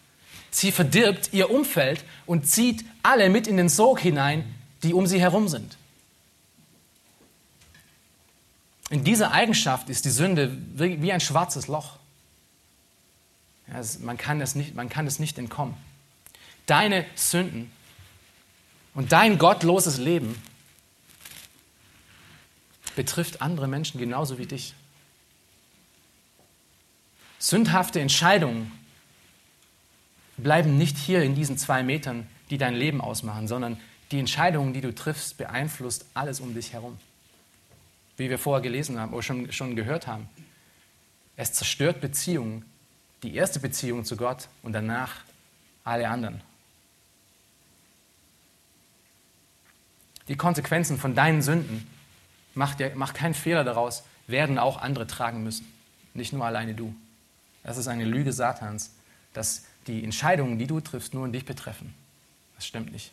Sie verdirbt ihr Umfeld und zieht alle mit in den Sog hinein, die um sie herum sind. In dieser Eigenschaft ist die Sünde wie ein schwarzes Loch. Man, kann es nicht, man kann es nicht entkommen. Deine Sünden und dein gottloses Leben betrifft andere Menschen genauso wie dich. Sündhafte Entscheidungen bleiben nicht hier in diesen zwei Metern, die dein Leben ausmachen, sondern die Entscheidungen, die du triffst, beeinflusst alles um dich herum. Wie wir vorher gelesen haben oder schon, schon gehört haben. Es zerstört Beziehungen, die erste Beziehung zu Gott und danach alle anderen. Die Konsequenzen von deinen Sünden, mach, dir, mach keinen Fehler daraus, werden auch andere tragen müssen. Nicht nur alleine du. Das ist eine Lüge Satans, dass die Entscheidungen, die du triffst, nur in dich betreffen. Das stimmt nicht.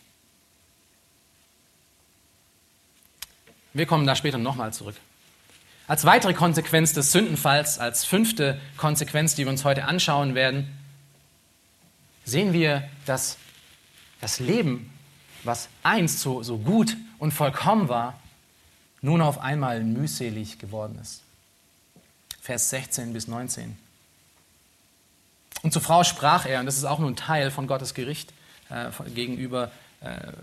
Wir kommen da später nochmal zurück. Als weitere Konsequenz des Sündenfalls, als fünfte Konsequenz, die wir uns heute anschauen werden, sehen wir, dass das Leben, was einst so, so gut und vollkommen war, nun auf einmal mühselig geworden ist. Vers 16 bis 19. Und zur Frau sprach er, und das ist auch nur ein Teil von Gottes Gericht äh, gegenüber äh,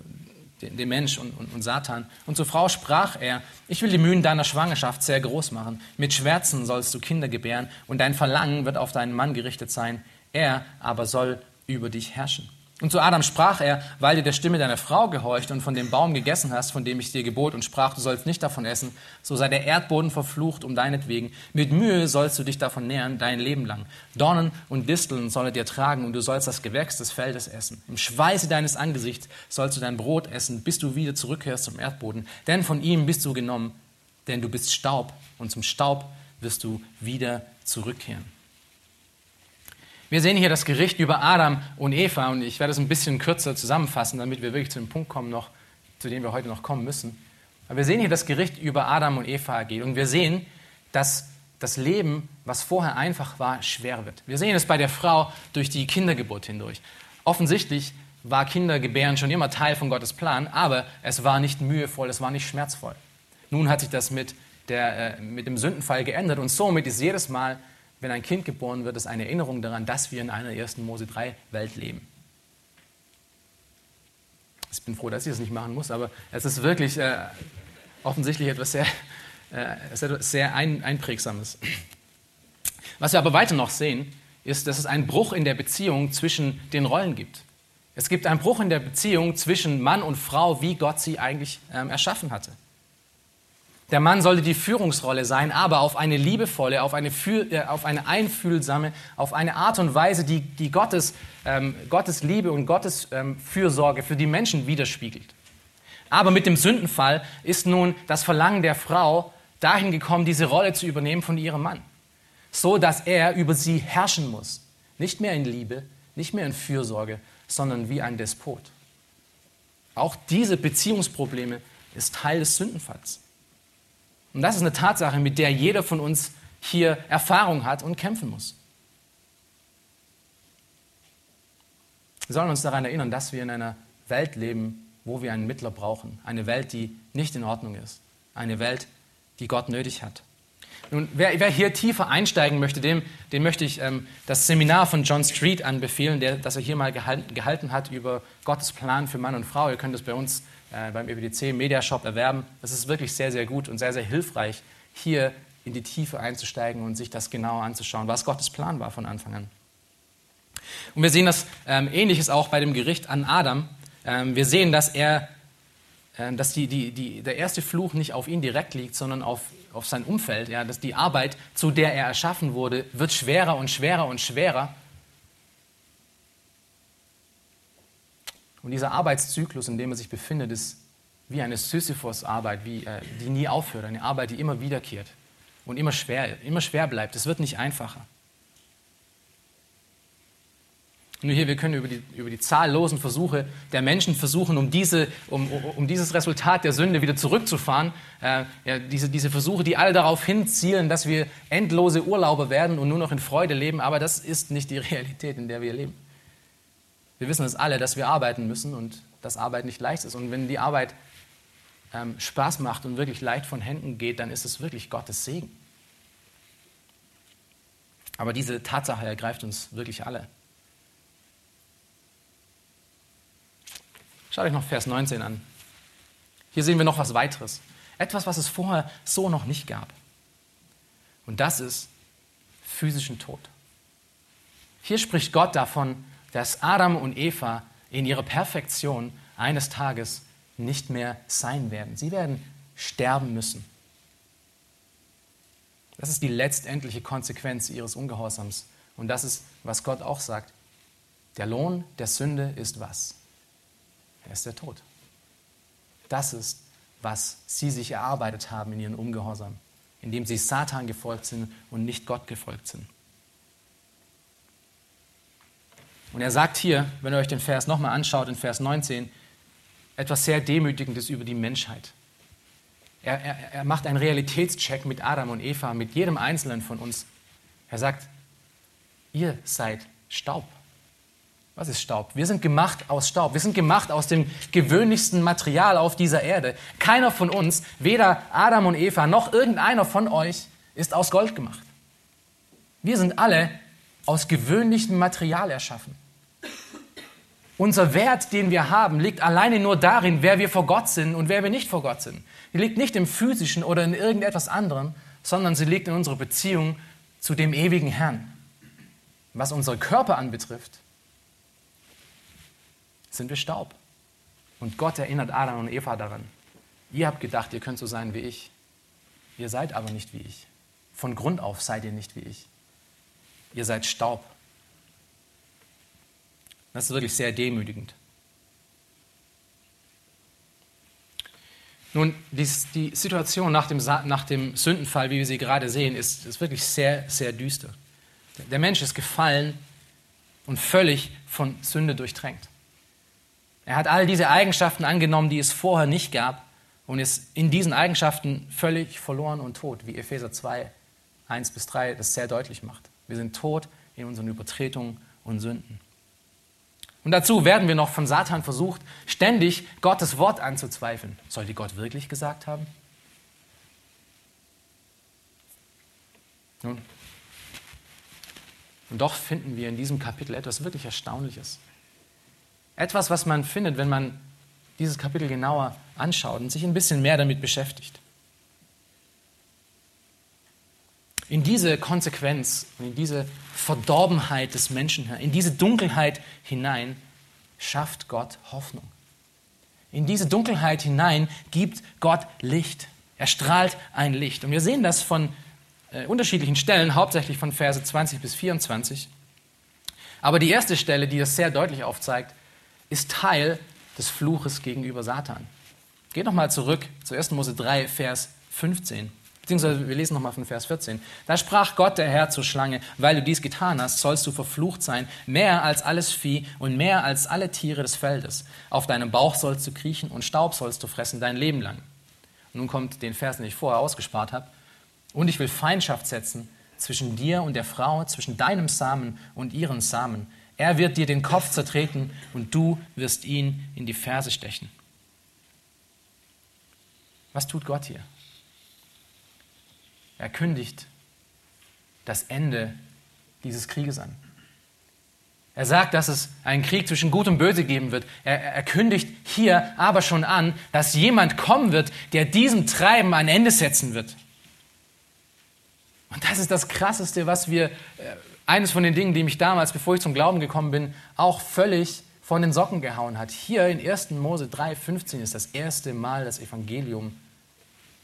den Mensch und, und, und, Satan. Und zur Frau sprach er, ich will die Mühen deiner Schwangerschaft sehr groß machen. Mit Schwärzen sollst du Kinder gebären und dein Verlangen wird auf deinen Mann gerichtet sein. Er aber soll über dich herrschen. Und zu Adam sprach er, weil du der Stimme deiner Frau gehorcht und von dem Baum gegessen hast, von dem ich dir gebot und sprach, du sollst nicht davon essen, so sei der Erdboden verflucht um deinetwegen. Mit Mühe sollst du dich davon nähern, dein Leben lang. Dornen und Disteln soll er dir tragen und du sollst das Gewächs des Feldes essen. Im Schweiße deines Angesichts sollst du dein Brot essen, bis du wieder zurückkehrst zum Erdboden. Denn von ihm bist du genommen, denn du bist Staub und zum Staub wirst du wieder zurückkehren. Wir sehen hier das Gericht über Adam und Eva und ich werde es ein bisschen kürzer zusammenfassen, damit wir wirklich zu dem Punkt kommen, noch, zu dem wir heute noch kommen müssen. Aber wir sehen hier das Gericht über Adam und Eva geht und wir sehen, dass das Leben, was vorher einfach war, schwer wird. Wir sehen es bei der Frau durch die Kindergeburt hindurch. Offensichtlich war Kindergebären schon immer Teil von Gottes Plan, aber es war nicht mühevoll, es war nicht schmerzvoll. Nun hat sich das mit, der, äh, mit dem Sündenfall geändert und somit ist jedes Mal, wenn ein Kind geboren wird, es eine Erinnerung daran, dass wir in einer ersten Mose 3 Welt leben. Ich bin froh, dass ich das nicht machen muss, aber es ist wirklich äh, offensichtlich etwas sehr, äh, sehr ein, Einprägsames. Was wir aber weiter noch sehen, ist, dass es einen Bruch in der Beziehung zwischen den Rollen gibt. Es gibt einen Bruch in der Beziehung zwischen Mann und Frau, wie Gott sie eigentlich ähm, erschaffen hatte. Der Mann sollte die Führungsrolle sein, aber auf eine liebevolle, auf eine, äh, auf eine einfühlsame, auf eine Art und Weise, die, die Gottes, ähm, Gottes Liebe und Gottes ähm, Fürsorge für die Menschen widerspiegelt. Aber mit dem Sündenfall ist nun das Verlangen der Frau dahin gekommen, diese Rolle zu übernehmen von ihrem Mann, so dass er über sie herrschen muss. Nicht mehr in Liebe, nicht mehr in Fürsorge, sondern wie ein Despot. Auch diese Beziehungsprobleme ist Teil des Sündenfalls. Und das ist eine Tatsache, mit der jeder von uns hier Erfahrung hat und kämpfen muss. Wir sollen uns daran erinnern, dass wir in einer Welt leben, wo wir einen Mittler brauchen. Eine Welt, die nicht in Ordnung ist. Eine Welt, die Gott nötig hat. Nun, wer, wer hier tiefer einsteigen möchte, dem, dem möchte ich ähm, das Seminar von John Street anbefehlen, der, das er hier mal gehalten, gehalten hat über Gottes Plan für Mann und Frau. Ihr könnt es bei uns beim EBDC Media Shop erwerben. Das ist wirklich sehr, sehr gut und sehr, sehr hilfreich, hier in die Tiefe einzusteigen und sich das genauer anzuschauen, was Gottes Plan war von Anfang an. Und wir sehen das ähm, Ähnliches auch bei dem Gericht an Adam. Ähm, wir sehen, dass er äh, dass die, die, die, der erste Fluch nicht auf ihn direkt liegt, sondern auf, auf sein Umfeld. Ja, dass die Arbeit, zu der er erschaffen wurde, wird schwerer und schwerer und schwerer. Und dieser Arbeitszyklus, in dem er sich befindet, ist wie eine Sisyphos-Arbeit, äh, die nie aufhört, eine Arbeit, die immer wiederkehrt und immer schwer, immer schwer bleibt. Es wird nicht einfacher. Nur hier, wir können über die, über die zahllosen Versuche der Menschen versuchen, um, diese, um, um dieses Resultat der Sünde wieder zurückzufahren. Äh, ja, diese, diese Versuche, die alle darauf hinzielen, dass wir endlose Urlauber werden und nur noch in Freude leben. Aber das ist nicht die Realität, in der wir leben. Wir wissen es alle, dass wir arbeiten müssen und dass Arbeit nicht leicht ist. Und wenn die Arbeit ähm, Spaß macht und wirklich leicht von Händen geht, dann ist es wirklich Gottes Segen. Aber diese Tatsache ergreift uns wirklich alle. Schaut euch noch Vers 19 an. Hier sehen wir noch was weiteres. Etwas, was es vorher so noch nicht gab. Und das ist physischen Tod. Hier spricht Gott davon, dass Adam und Eva in ihrer Perfektion eines Tages nicht mehr sein werden. Sie werden sterben müssen. Das ist die letztendliche Konsequenz ihres Ungehorsams. Und das ist, was Gott auch sagt. Der Lohn der Sünde ist was? Er ist der Tod. Das ist, was sie sich erarbeitet haben in ihren Ungehorsam, indem sie Satan gefolgt sind und nicht Gott gefolgt sind. Und er sagt hier, wenn ihr euch den Vers nochmal anschaut, in Vers 19, etwas sehr Demütigendes über die Menschheit. Er, er, er macht einen Realitätscheck mit Adam und Eva, mit jedem Einzelnen von uns. Er sagt, ihr seid Staub. Was ist Staub? Wir sind gemacht aus Staub. Wir sind gemacht aus dem gewöhnlichsten Material auf dieser Erde. Keiner von uns, weder Adam und Eva noch irgendeiner von euch, ist aus Gold gemacht. Wir sind alle aus gewöhnlichem Material erschaffen. Unser Wert, den wir haben, liegt alleine nur darin, wer wir vor Gott sind und wer wir nicht vor Gott sind. Die liegt nicht im physischen oder in irgendetwas anderem, sondern sie liegt in unserer Beziehung zu dem ewigen Herrn. Was unsere Körper anbetrifft, sind wir Staub. Und Gott erinnert Adam und Eva daran. Ihr habt gedacht, ihr könnt so sein wie ich. Ihr seid aber nicht wie ich. Von Grund auf seid ihr nicht wie ich. Ihr seid Staub. Das ist wirklich sehr demütigend. Nun, die, die Situation nach dem, nach dem, Sündenfall, wie wir sie gerade sehen, ist, ist wirklich sehr, sehr düster. Der Mensch ist gefallen und völlig von Sünde durchtränkt. Er hat all diese Eigenschaften angenommen, die es vorher nicht gab und ist in diesen Eigenschaften völlig verloren und tot, wie Epheser 2 1 bis 3 das sehr deutlich macht. Wir sind tot in unseren Übertretungen und Sünden. Und dazu werden wir noch von Satan versucht, ständig Gottes Wort anzuzweifeln. Soll die Gott wirklich gesagt haben? Nun, und doch finden wir in diesem Kapitel etwas wirklich Erstaunliches. Etwas, was man findet, wenn man dieses Kapitel genauer anschaut und sich ein bisschen mehr damit beschäftigt. In diese Konsequenz in diese Verdorbenheit des Menschen, in diese Dunkelheit hinein schafft Gott Hoffnung. In diese Dunkelheit hinein gibt Gott Licht. Er strahlt ein Licht. Und wir sehen das von äh, unterschiedlichen Stellen, hauptsächlich von Verse 20 bis 24. Aber die erste Stelle, die das sehr deutlich aufzeigt, ist Teil des Fluches gegenüber Satan. Geht nochmal zurück zu 1. Mose 3, Vers 15. Beziehungsweise wir lesen nochmal von Vers 14. Da sprach Gott der Herr zur Schlange, weil du dies getan hast, sollst du verflucht sein, mehr als alles Vieh und mehr als alle Tiere des Feldes. Auf deinem Bauch sollst du kriechen und Staub sollst du fressen dein Leben lang. Und nun kommt den Vers, den ich vorher ausgespart habe. Und ich will Feindschaft setzen zwischen dir und der Frau, zwischen deinem Samen und ihren Samen. Er wird dir den Kopf zertreten und du wirst ihn in die Ferse stechen. Was tut Gott hier? Er kündigt das Ende dieses Krieges an. Er sagt, dass es einen Krieg zwischen Gut und Böse geben wird. Er, er, kündigt hier aber schon an, dass jemand kommen wird, der diesem Treiben ein Ende setzen wird. Und das ist das Krasseste, was wir, äh, eines von den Dingen, die mich damals, bevor ich zum Glauben gekommen bin, auch völlig von den Socken gehauen hat. Hier in 1. Mose 3,15 ist das erste Mal das Evangelium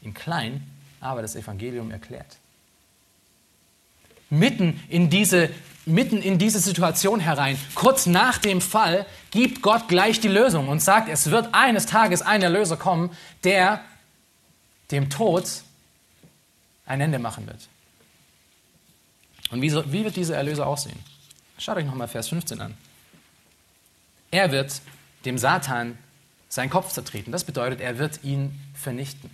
in klein, aber das Evangelium erklärt. Mitten in diese, mitten in diese Situation herein, kurz nach dem Fall, gibt Gott gleich die Lösung und sagt, es wird eines Tages ein Erlöser kommen, der dem Tod ein Ende machen wird. Und wie, so, wie wird dieser Erlöser aussehen? Schaut euch nochmal Vers 15 an. Er wird dem Satan seinen Kopf zertreten. Das bedeutet, er wird ihn vernichten.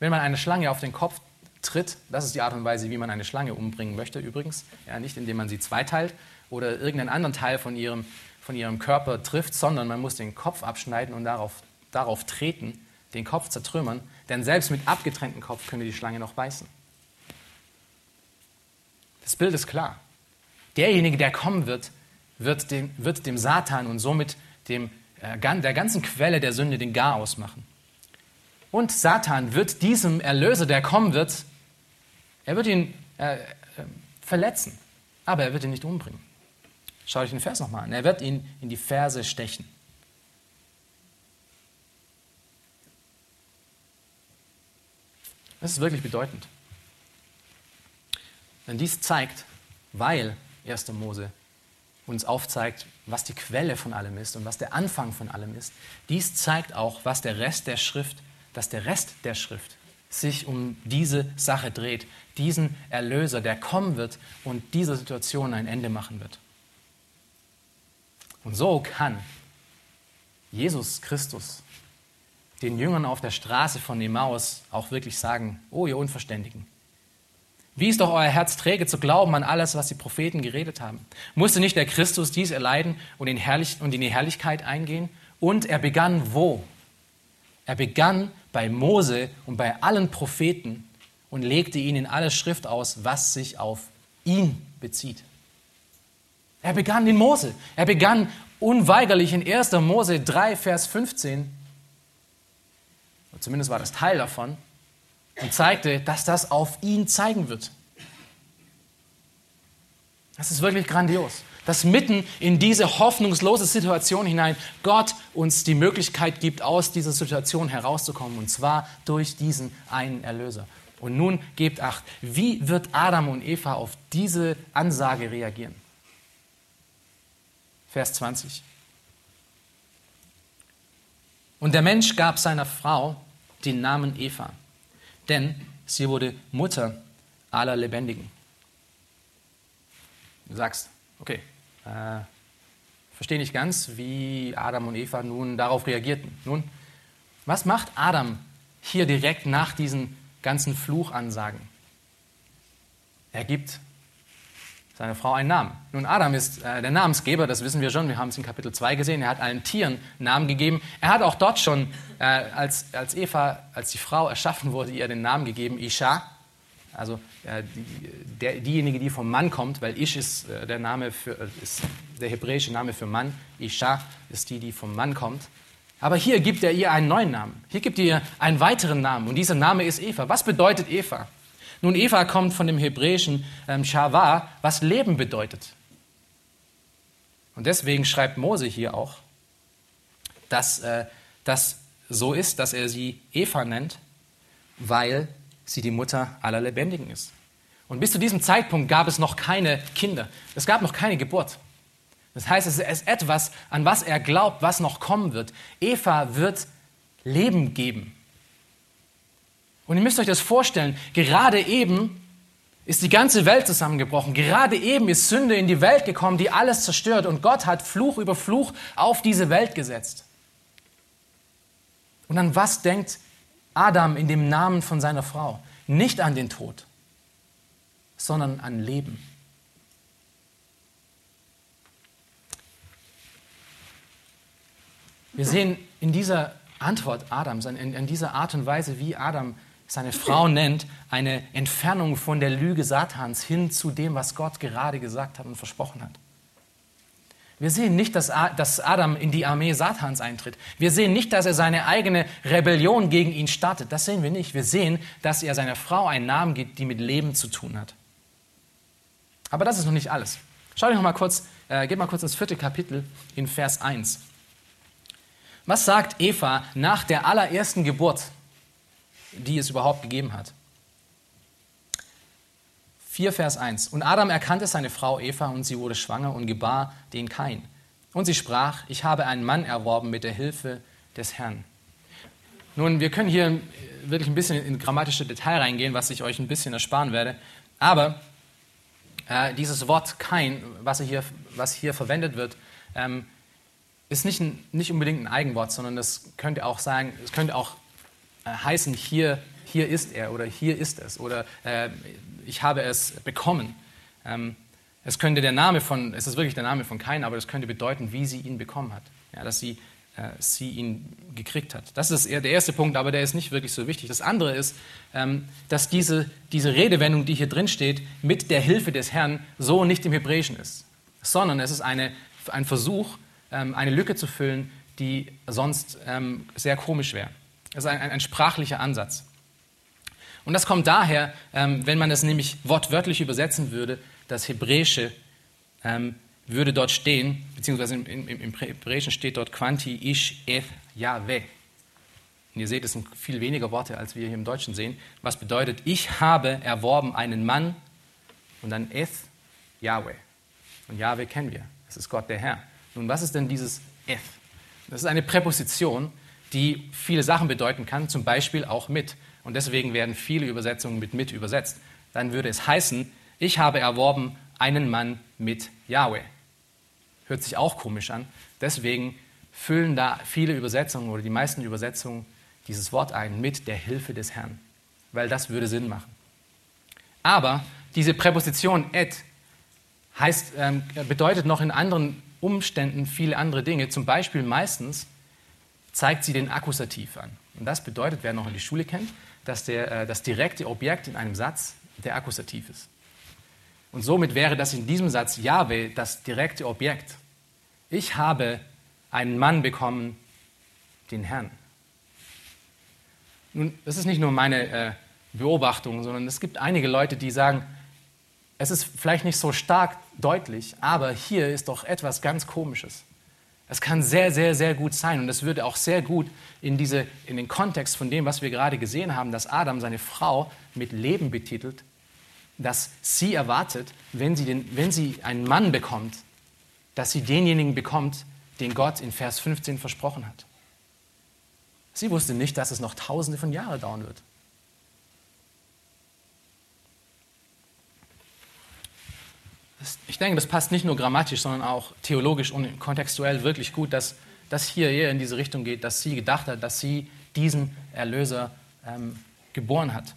Wenn man eine Schlange auf den Kopf tritt, das ist die Art und Weise, wie man eine Schlange umbringen möchte übrigens, ja, nicht indem man sie zweiteilt oder irgendeinen anderen Teil von ihrem, von ihrem Körper trifft, sondern man muss den Kopf abschneiden und darauf, darauf treten, den Kopf zertrümmern, denn selbst mit abgetrennten Kopf könnte die Schlange noch beißen. Das Bild ist klar. Derjenige, der kommen wird, wird dem, wird dem Satan und somit dem, äh, der ganzen Quelle der Sünde den Garaus machen. Und Satan wird diesem Erlöser, der kommen wird, er wird ihn äh, äh, verletzen, aber er wird ihn nicht umbringen. Schau euch den Vers nochmal an. Er wird ihn in die Ferse stechen. Das ist wirklich bedeutend. Denn dies zeigt, weil 1. Mose uns aufzeigt, was die Quelle von allem ist und was der Anfang von allem ist, dies zeigt auch, was der Rest der Schrift, dass der Rest der Schrift sich um diese Sache dreht, diesen Erlöser, der kommen wird und dieser Situation ein Ende machen wird. Und so kann Jesus Christus den Jüngern auf der Straße von Emmaus auch wirklich sagen, oh ihr Unverständigen, wie ist doch euer Herz träge zu glauben an alles, was die Propheten geredet haben? Musste nicht der Christus dies erleiden und in, Herrlich und in die Herrlichkeit eingehen? Und er begann wo? Er begann bei Mose und bei allen Propheten und legte ihnen in alle Schrift aus, was sich auf ihn bezieht. Er begann in Mose. Er begann unweigerlich in 1. Mose 3, Vers 15. Zumindest war das Teil davon und zeigte, dass das auf ihn zeigen wird. Das ist wirklich grandios, dass mitten in diese hoffnungslose Situation hinein Gott uns die Möglichkeit gibt, aus dieser Situation herauszukommen, und zwar durch diesen einen Erlöser. Und nun gebt acht, wie wird Adam und Eva auf diese Ansage reagieren? Vers 20. Und der Mensch gab seiner Frau den Namen Eva denn sie wurde Mutter aller Lebendigen. Du sagst, okay, äh, verstehe nicht ganz, wie Adam und Eva nun darauf reagierten. Nun, was macht Adam hier direkt nach diesen ganzen Fluchansagen? er gibt seiner Frau einen Namen. Nun, Adam ist äh, der Namensgeber, das wissen wir schon, wir haben es in Kapitel 2 gesehen. Er hat allen Tieren Namen gegeben. Er hat auch dort schon, äh, als, als Eva, als die Frau erschaffen wurde, ihr den Namen gegeben, Isha. Also äh, die, der, diejenige, die vom Mann kommt, weil Ish ist, äh, der, Name für, äh, ist der hebräische Name für Mann. Isha ist die, die vom Mann kommt. Aber hier gibt er ihr einen neuen Namen. Hier gibt ihr einen weiteren Namen. Und dieser Name ist Eva. Was bedeutet Eva? Nun, Eva kommt von dem hebräischen ähm, Shava, was Leben bedeutet. Und deswegen schreibt Mose hier auch, dass äh, das so ist, dass er sie Eva nennt, weil sie die Mutter aller Lebendigen ist. Und bis zu diesem Zeitpunkt gab es noch keine Kinder. Es gab noch keine Geburt. Das heißt, es ist etwas, an was er glaubt, was noch kommen wird. Eva wird Leben geben. Und ihr müsst euch das vorstellen, gerade eben ist die ganze Welt zusammengebrochen. Gerade eben ist Sünde in die Welt gekommen, die alles zerstört. Und Gott hat Fluch über Fluch auf diese Welt gesetzt. Und an was denkt Adam in dem Namen von seiner Frau? Nicht an den Tod, sondern an Leben. Wir sehen in dieser Antwort Adams, in, dieser Art und Weise, wie Adam seine Frau nennt, eine Entfernung von der Lüge Satans hin zu dem, was Gott gerade gesagt hat und versprochen hat. Wir sehen nicht, dass Adam in die Armee Satans eintritt. Wir sehen nicht, dass er seine eigene Rebellion gegen ihn startet. Das sehen wir nicht. Wir sehen, dass er seiner Frau einen Namen gibt, die mit Leben zu tun hat. Aber das ist noch nicht alles. Schaut euch noch mal kurz, äh, geht mal kurz ins vierte Kapitel in Vers 1. Was sagt Eva nach der allerersten Geburt? die es überhaupt gegeben hat. 4 Vers 1. Und Adam erkannte seine Frau Eva und sie wurde schwanger und gebar den Kain. Und sie sprach, ich habe einen Mann erworben mit der Hilfe des Herrn. Nun, wir können hier wirklich ein bisschen in grammatische Detail reingehen, was ich euch ein bisschen ersparen werde. Aber äh, dieses Wort Kain, was hier, was hier verwendet wird, ähm, ist nicht, ein, nicht unbedingt ein Eigenwort, sondern das könnte auch sagen, es könnte auch äh, heißen, hier, hier ist er oder hier ist es oder äh, ich habe es bekommen. Ähm, es könnte der Name von, es ist wirklich der Name von Kain, aber es könnte bedeuten, wie sie ihn bekommen hat. Ja, dass sie, äh, sie ihn gekriegt hat. Das ist der erste Punkt, aber der ist nicht wirklich so wichtig. Das andere ist, ähm, dass diese, diese Redewendung, die hier drin steht, mit der Hilfe des Herrn so nicht im Hebräischen ist, sondern es ist eine, ein Versuch, ähm, eine Lücke zu füllen, die sonst ähm, sehr komisch wäre. Das ist ein, ein, ein sprachlicher Ansatz. Und das kommt daher, ähm, wenn man das nämlich wortwörtlich übersetzen würde, das Hebräische ähm, würde dort stehen, beziehungsweise im, im, im, Hebräischen steht dort Quanti Ish Eth Yahweh. Und ihr seht, es sind viel weniger Worte, als wir hier im Deutschen sehen. Was bedeutet, ich habe erworben einen Mann und dann Eth Yahweh. Und Yahweh kennen wir. Das ist Gott der Herr. Nun, was ist denn dieses Eth? Das ist eine Präposition, die viele Sachen bedeuten kann, zum Beispiel auch mit. Und deswegen werden viele Übersetzungen mit mit übersetzt. Dann würde es heißen, ich habe erworben einen Mann mit Yahweh. Hört sich auch komisch an. Deswegen füllen da viele Übersetzungen oder die meisten Übersetzungen dieses Wort ein mit der Hilfe des Herrn, weil das würde Sinn machen. Aber diese Präposition et heißt, ähm, bedeutet noch in anderen Umständen viele andere Dinge. Zum Beispiel meistens zeigt sie den Akkusativ an. Und das bedeutet, wer noch in die Schule kennt, dass der, äh, das direkte Objekt in einem Satz der Akkusativ ist. Und somit wäre das in diesem Satz Jahwe das direkte Objekt. Ich habe einen Mann bekommen, den Herrn. Nun, das ist nicht nur meine äh, Beobachtung, sondern es gibt einige Leute, die sagen, es ist vielleicht nicht so stark deutlich, aber hier ist doch etwas ganz Komisches. Es kann sehr, sehr, sehr gut sein und es würde auch sehr gut in, diese, in den Kontext von dem, was wir gerade gesehen haben, dass Adam seine Frau mit Leben betitelt, dass sie erwartet, wenn sie, den, wenn sie einen Mann bekommt, dass sie denjenigen bekommt, den Gott in Vers 15 versprochen hat. Sie wusste nicht, dass es noch tausende von Jahren dauern wird. Ich denke, das passt nicht nur grammatisch, sondern auch theologisch und kontextuell wirklich gut, dass das hier eher in diese Richtung geht, dass sie gedacht hat, dass sie diesen Erlöser ähm, geboren hat.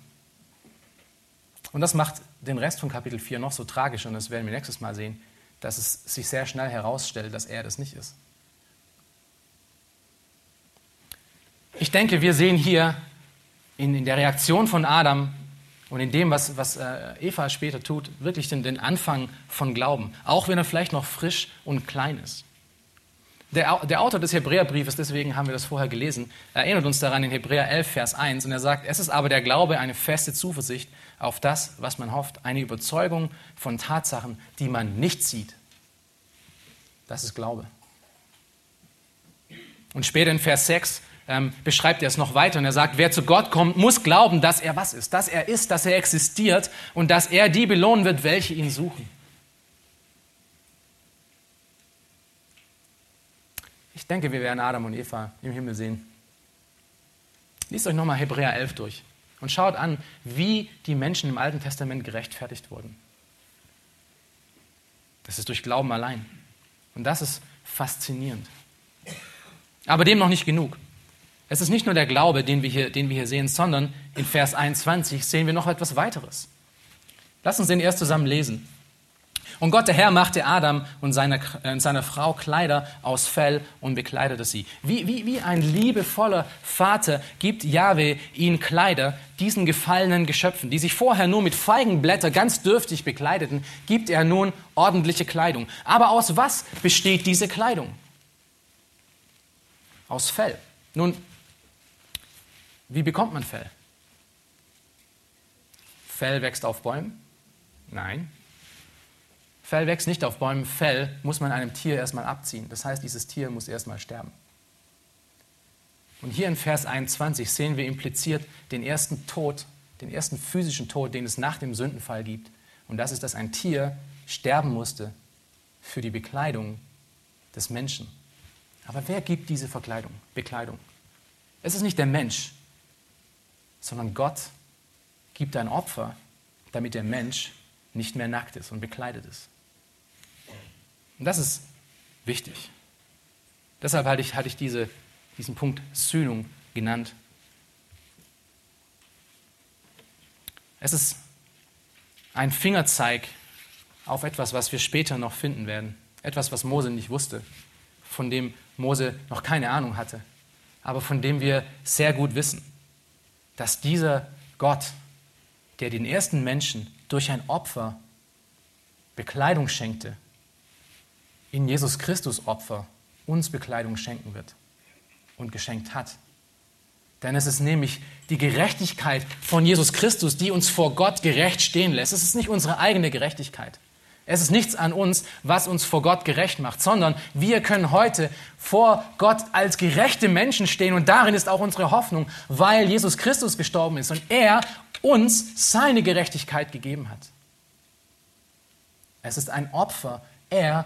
Und das macht den Rest von Kapitel 4 noch so tragisch, und das werden wir nächstes Mal sehen, dass es sich sehr schnell herausstellt, dass er das nicht ist. Ich denke, wir sehen hier in, in der Reaktion von Adam und in dem, was, was äh, Eva später tut, wirklich den, den Anfang von Glauben, auch wenn er vielleicht noch frisch und klein ist. Der, der, Autor des Hebräerbriefes, deswegen haben wir das vorher gelesen, erinnert uns daran in Hebräer 11, Vers 1. Und er sagt, es ist aber der Glaube eine feste Zuversicht auf das, was man hofft, eine Überzeugung von Tatsachen, die man nicht sieht. Das ist Glaube. Und später in Vers 6 ähm, beschreibt er es noch weiter und er sagt, wer zu Gott kommt, muss glauben, dass er was ist, dass er ist, dass er existiert und dass er die belohnen wird, welche ihn suchen. Ich denke, wir werden Adam und Eva im Himmel sehen. Liest euch nochmal Hebräer 11 durch und schaut an, wie die Menschen im Alten Testament gerechtfertigt wurden. Das ist durch Glauben allein. Und das ist faszinierend. Aber dem noch nicht genug. Es ist nicht nur der Glaube, den wir, hier, den wir hier sehen, sondern in Vers 21 sehen wir noch etwas weiteres. Lass uns den erst zusammen lesen. Und Gott der Herr machte Adam und seiner, äh, seiner Frau Kleider aus Fell und bekleidete sie. Wie, wie, wie ein liebevoller Vater gibt Jahwe ihnen Kleider, diesen gefallenen Geschöpfen, die sich vorher nur mit Feigenblätter ganz dürftig bekleideten, gibt er nun ordentliche Kleidung. Aber aus was besteht diese Kleidung? Aus Fell. Nun, wie bekommt man Fell? Fell wächst auf Bäumen? Nein, Fell wächst nicht auf Bäumen. Fell muss man einem Tier erstmal abziehen. Das heißt, dieses Tier muss erstmal sterben. Und hier in Vers 21 sehen wir impliziert den ersten Tod, den ersten physischen Tod, den es nach dem Sündenfall gibt. Und das ist, dass ein Tier sterben musste für die Bekleidung des Menschen. Aber wer gibt diese Verkleidung, Bekleidung? Es ist nicht der Mensch, sondern Gott gibt ein Opfer, damit der Mensch nicht mehr nackt ist und bekleidet ist. Und das ist wichtig. Deshalb hatte ich, hatte ich diese, diesen Punkt Sühnung genannt. Es ist ein Fingerzeig auf etwas, was wir später noch finden werden. Etwas, was Mose nicht wusste, von dem Mose noch keine Ahnung hatte, aber von dem wir sehr gut wissen, dass dieser Gott, der den ersten Menschen durch ein Opfer Bekleidung schenkte, in Jesus Christus Opfer uns Bekleidung schenken wird und geschenkt hat. Denn es ist nämlich die Gerechtigkeit von Jesus Christus, die uns vor Gott gerecht stehen lässt. Es ist nicht unsere eigene Gerechtigkeit. Es ist nichts an uns, was uns vor Gott gerecht macht, sondern wir können heute vor Gott als gerechte Menschen stehen und darin ist auch unsere Hoffnung, weil Jesus Christus gestorben ist und er uns seine Gerechtigkeit gegeben hat. Es ist ein Opfer. Er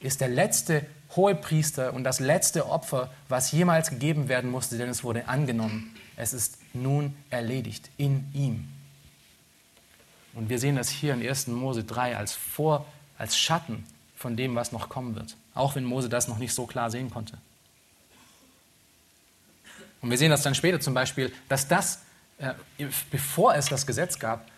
ist der letzte Hohepriester und das letzte Opfer, was jemals gegeben werden musste, denn es wurde angenommen. Es ist nun erledigt in ihm. Und wir sehen das hier in 1. Mose 3 als Vor, als Schatten von dem, was noch kommen wird. Auch wenn Mose das noch nicht so klar sehen konnte. Und wir sehen das dann später zum Beispiel, dass das, äh, bevor es das Gesetz gab,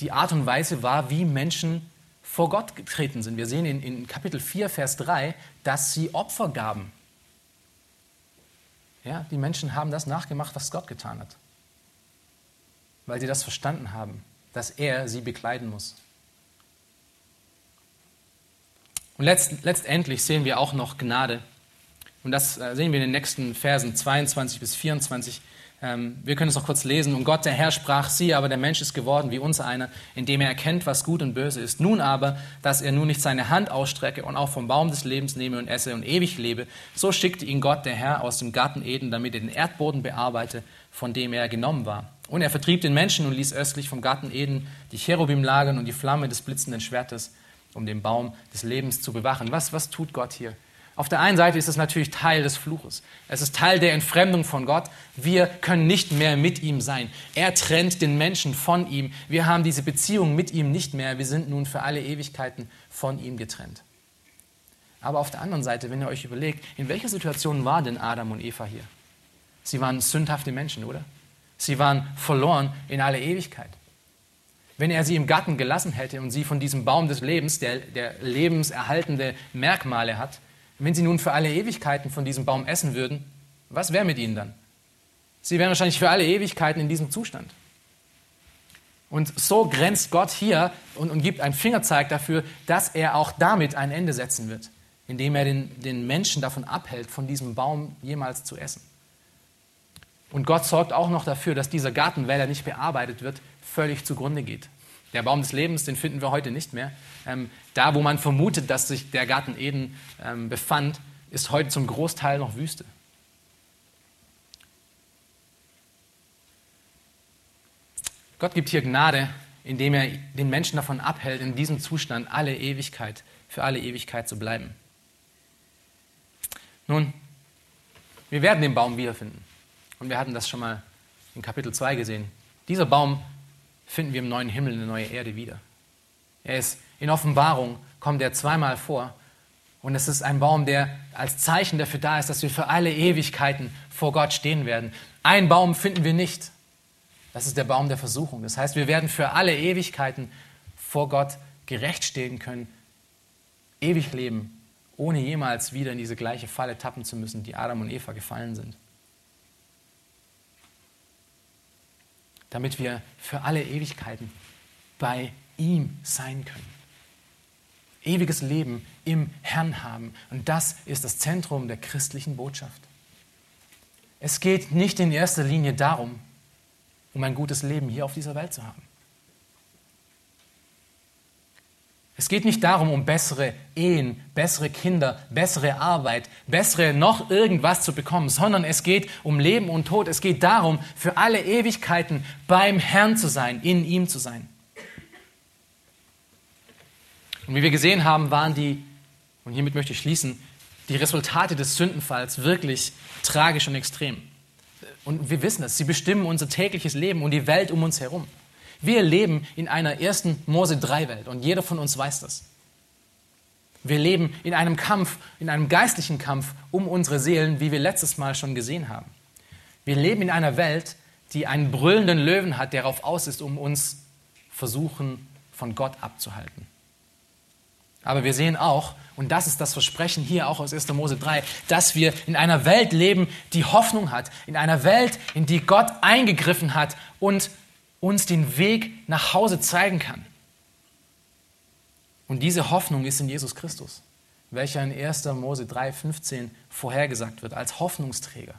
die Art und Weise war, wie Menschen vor Gott getreten sind. Wir sehen in, in Kapitel 4, Vers 3, dass sie Opfer gaben. Ja, die Menschen haben das nachgemacht, was Gott getan hat. Weil sie das verstanden haben, dass er sie bekleiden muss. Und letzt, letztendlich sehen wir auch noch Gnade. Und das äh, sehen wir in den nächsten Versen 22 bis 24. Ähm, wir können es noch kurz lesen. Und Gott, der Herr, sprach, siehe, aber der Mensch ist geworden wie unser einer, indem er erkennt, was gut und böse ist. Nun aber, dass er nun nicht seine Hand ausstrecke und auch vom Baum des Lebens nehme und esse und ewig lebe, so schickte ihn Gott, der Herr, aus dem Garten Eden, damit er den Erdboden bearbeite, von dem er genommen war. Und er vertrieb den Menschen und ließ östlich vom Garten Eden die Cherubim lagern und die Flamme des blitzenden Schwertes, um den Baum des Lebens zu bewachen. Was, was tut Gott hier? Auf der einen Seite ist es natürlich Teil des Fluches. Es ist Teil der Entfremdung von Gott. Wir können nicht mehr mit ihm sein. Er trennt den Menschen von ihm. Wir haben diese Beziehung mit ihm nicht mehr. Wir sind nun für alle Ewigkeiten von ihm getrennt. Aber auf der anderen Seite, wenn ihr euch überlegt, in welcher Situation waren denn Adam und Eva hier? Sie waren sündhafte Menschen, oder? Sie waren verloren in alle Ewigkeit. wenn er sie im Garten gelassen hätte und sie von diesem Baum des Lebens, der, der lebenserhaltende Merkmale hat, wenn sie nun für alle Ewigkeiten von diesem Baum essen würden, was wäre mit ihnen dann? Sie wären wahrscheinlich für alle Ewigkeiten in diesem Zustand. Und so grenzt Gott hier und, und gibt einen Fingerzeig dafür, dass er auch damit ein Ende setzen wird, indem er den, den Menschen davon abhält, von diesem Baum jemals zu essen. Und Gott sorgt auch noch dafür, dass dieser Garten, weil er nicht bearbeitet wird, völlig zugrunde geht. Der Baum des Lebens, den finden wir heute nicht mehr. Ähm, da, wo man vermutet, dass sich der Garten Eden ähm, befand, ist heute zum Großteil noch Wüste. Gott gibt hier Gnade, indem er den Menschen davon abhält, in diesem Zustand alle Ewigkeit, für alle Ewigkeit zu bleiben. Nun, wir werden den Baum wiederfinden. Und wir hatten das schon mal in Kapitel 2 gesehen. Dieser Baum finden wir im neuen Himmel, in der neuen Erde wieder. Er ist in Offenbarung, kommt er zweimal vor. Und es ist ein Baum, der als Zeichen dafür da ist, dass wir für alle Ewigkeiten vor Gott stehen werden. Ein Baum finden wir nicht. Das ist der Baum der Versuchung. Das heißt, wir werden für alle Ewigkeiten vor Gott gerecht stehen können, ewig leben, ohne jemals wieder in diese gleiche Falle tappen zu müssen, die Adam und Eva gefallen sind. Damit wir für alle Ewigkeiten bei ihm sein können. Ewiges Leben im Herrn haben. Und das ist das Zentrum der christlichen Botschaft. Es geht nicht in erster Linie darum, um ein gutes Leben hier auf dieser Welt zu haben. Es geht nicht darum, um bessere Ehen, bessere Kinder, bessere Arbeit, bessere noch irgendwas zu bekommen, sondern es geht um Leben und Tod. Es geht darum, für alle Ewigkeiten beim Herrn zu sein, in ihm zu sein. Und wie wir gesehen haben, waren die, und hiermit möchte ich schließen, die Resultate des Sündenfalls wirklich tragisch und extrem. Und wir wissen es, sie bestimmen unser tägliches Leben und die Welt um uns herum. Wir leben in einer ersten Mose 3 Welt und jeder von uns weiß das. Wir leben in einem Kampf, in einem geistlichen Kampf um unsere Seelen, wie wir letztes Mal schon gesehen haben. Wir leben in einer Welt, die einen brüllenden Löwen hat, der darauf aus ist, um uns versuchen, von Gott abzuhalten. Aber wir sehen auch, und das ist das Versprechen hier auch aus 1. Mose 3, dass wir in einer Welt leben, die Hoffnung hat, in einer Welt, in die Gott eingegriffen hat und uns den Weg nach Hause zeigen kann. Und diese Hoffnung ist in Jesus Christus, welcher in 1. Mose 3, 15 vorhergesagt wird als Hoffnungsträger.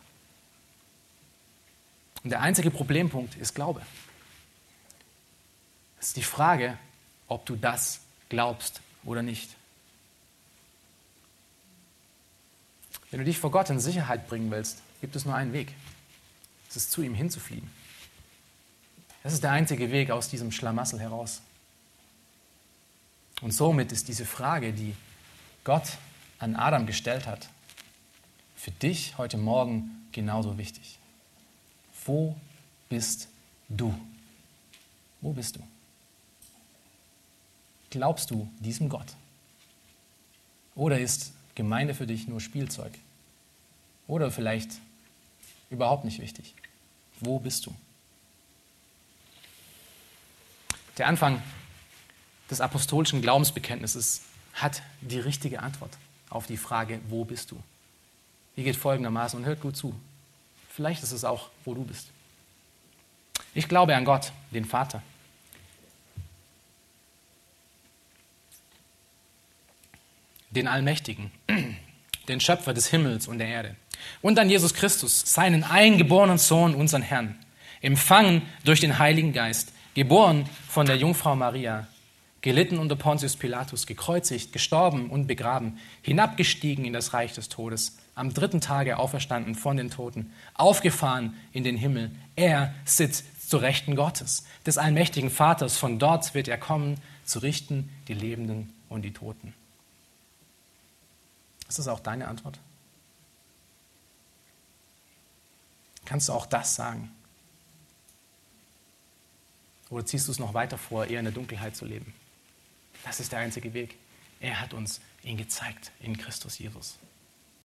Und der einzige Problempunkt ist Glaube. Es ist die Frage, ob du das glaubst oder nicht. Wenn du dich vor Gott in Sicherheit bringen willst, gibt es nur einen Weg. Es ist zu ihm hinzufliehen. Das ist der einzige Weg aus diesem Schlamassel heraus. Und somit ist diese Frage, die Gott an Adam gestellt hat, für dich heute Morgen genauso wichtig. Wo bist du? Wo bist du? Glaubst du diesem Gott? Oder ist Gemeinde für dich nur Spielzeug? Oder vielleicht überhaupt nicht wichtig? Wo bist du? Der Anfang des apostolischen Glaubensbekenntnisses hat die richtige Antwort auf die Frage, wo bist du? Die geht folgendermaßen und hört gut zu. Vielleicht ist es auch, wo du bist. Ich glaube an Gott, den Vater den Allmächtigen, den Schöpfer des Himmels und der Erde. Und an Jesus Christus, seinen eingeborenen Sohn, unseren Herrn, empfangen durch den Heiligen Geist, geboren von der Jungfrau Maria, gelitten unter Pontius Pilatus, gekreuzigt, gestorben und begraben, hinabgestiegen in das Reich des Todes, am dritten Tage auferstanden von den Toten, aufgefahren in den Himmel. Er sitzt zu Rechten Gottes, des allmächtigen Vaters. Von dort wird er kommen, zu richten die Lebenden und die Toten. Ist das auch deine Antwort? Kannst du auch das sagen? Oder ziehst du es noch weiter vor, eher in der Dunkelheit zu leben? Das ist der einzige Weg. Er hat uns ihn gezeigt in Christus Jesus.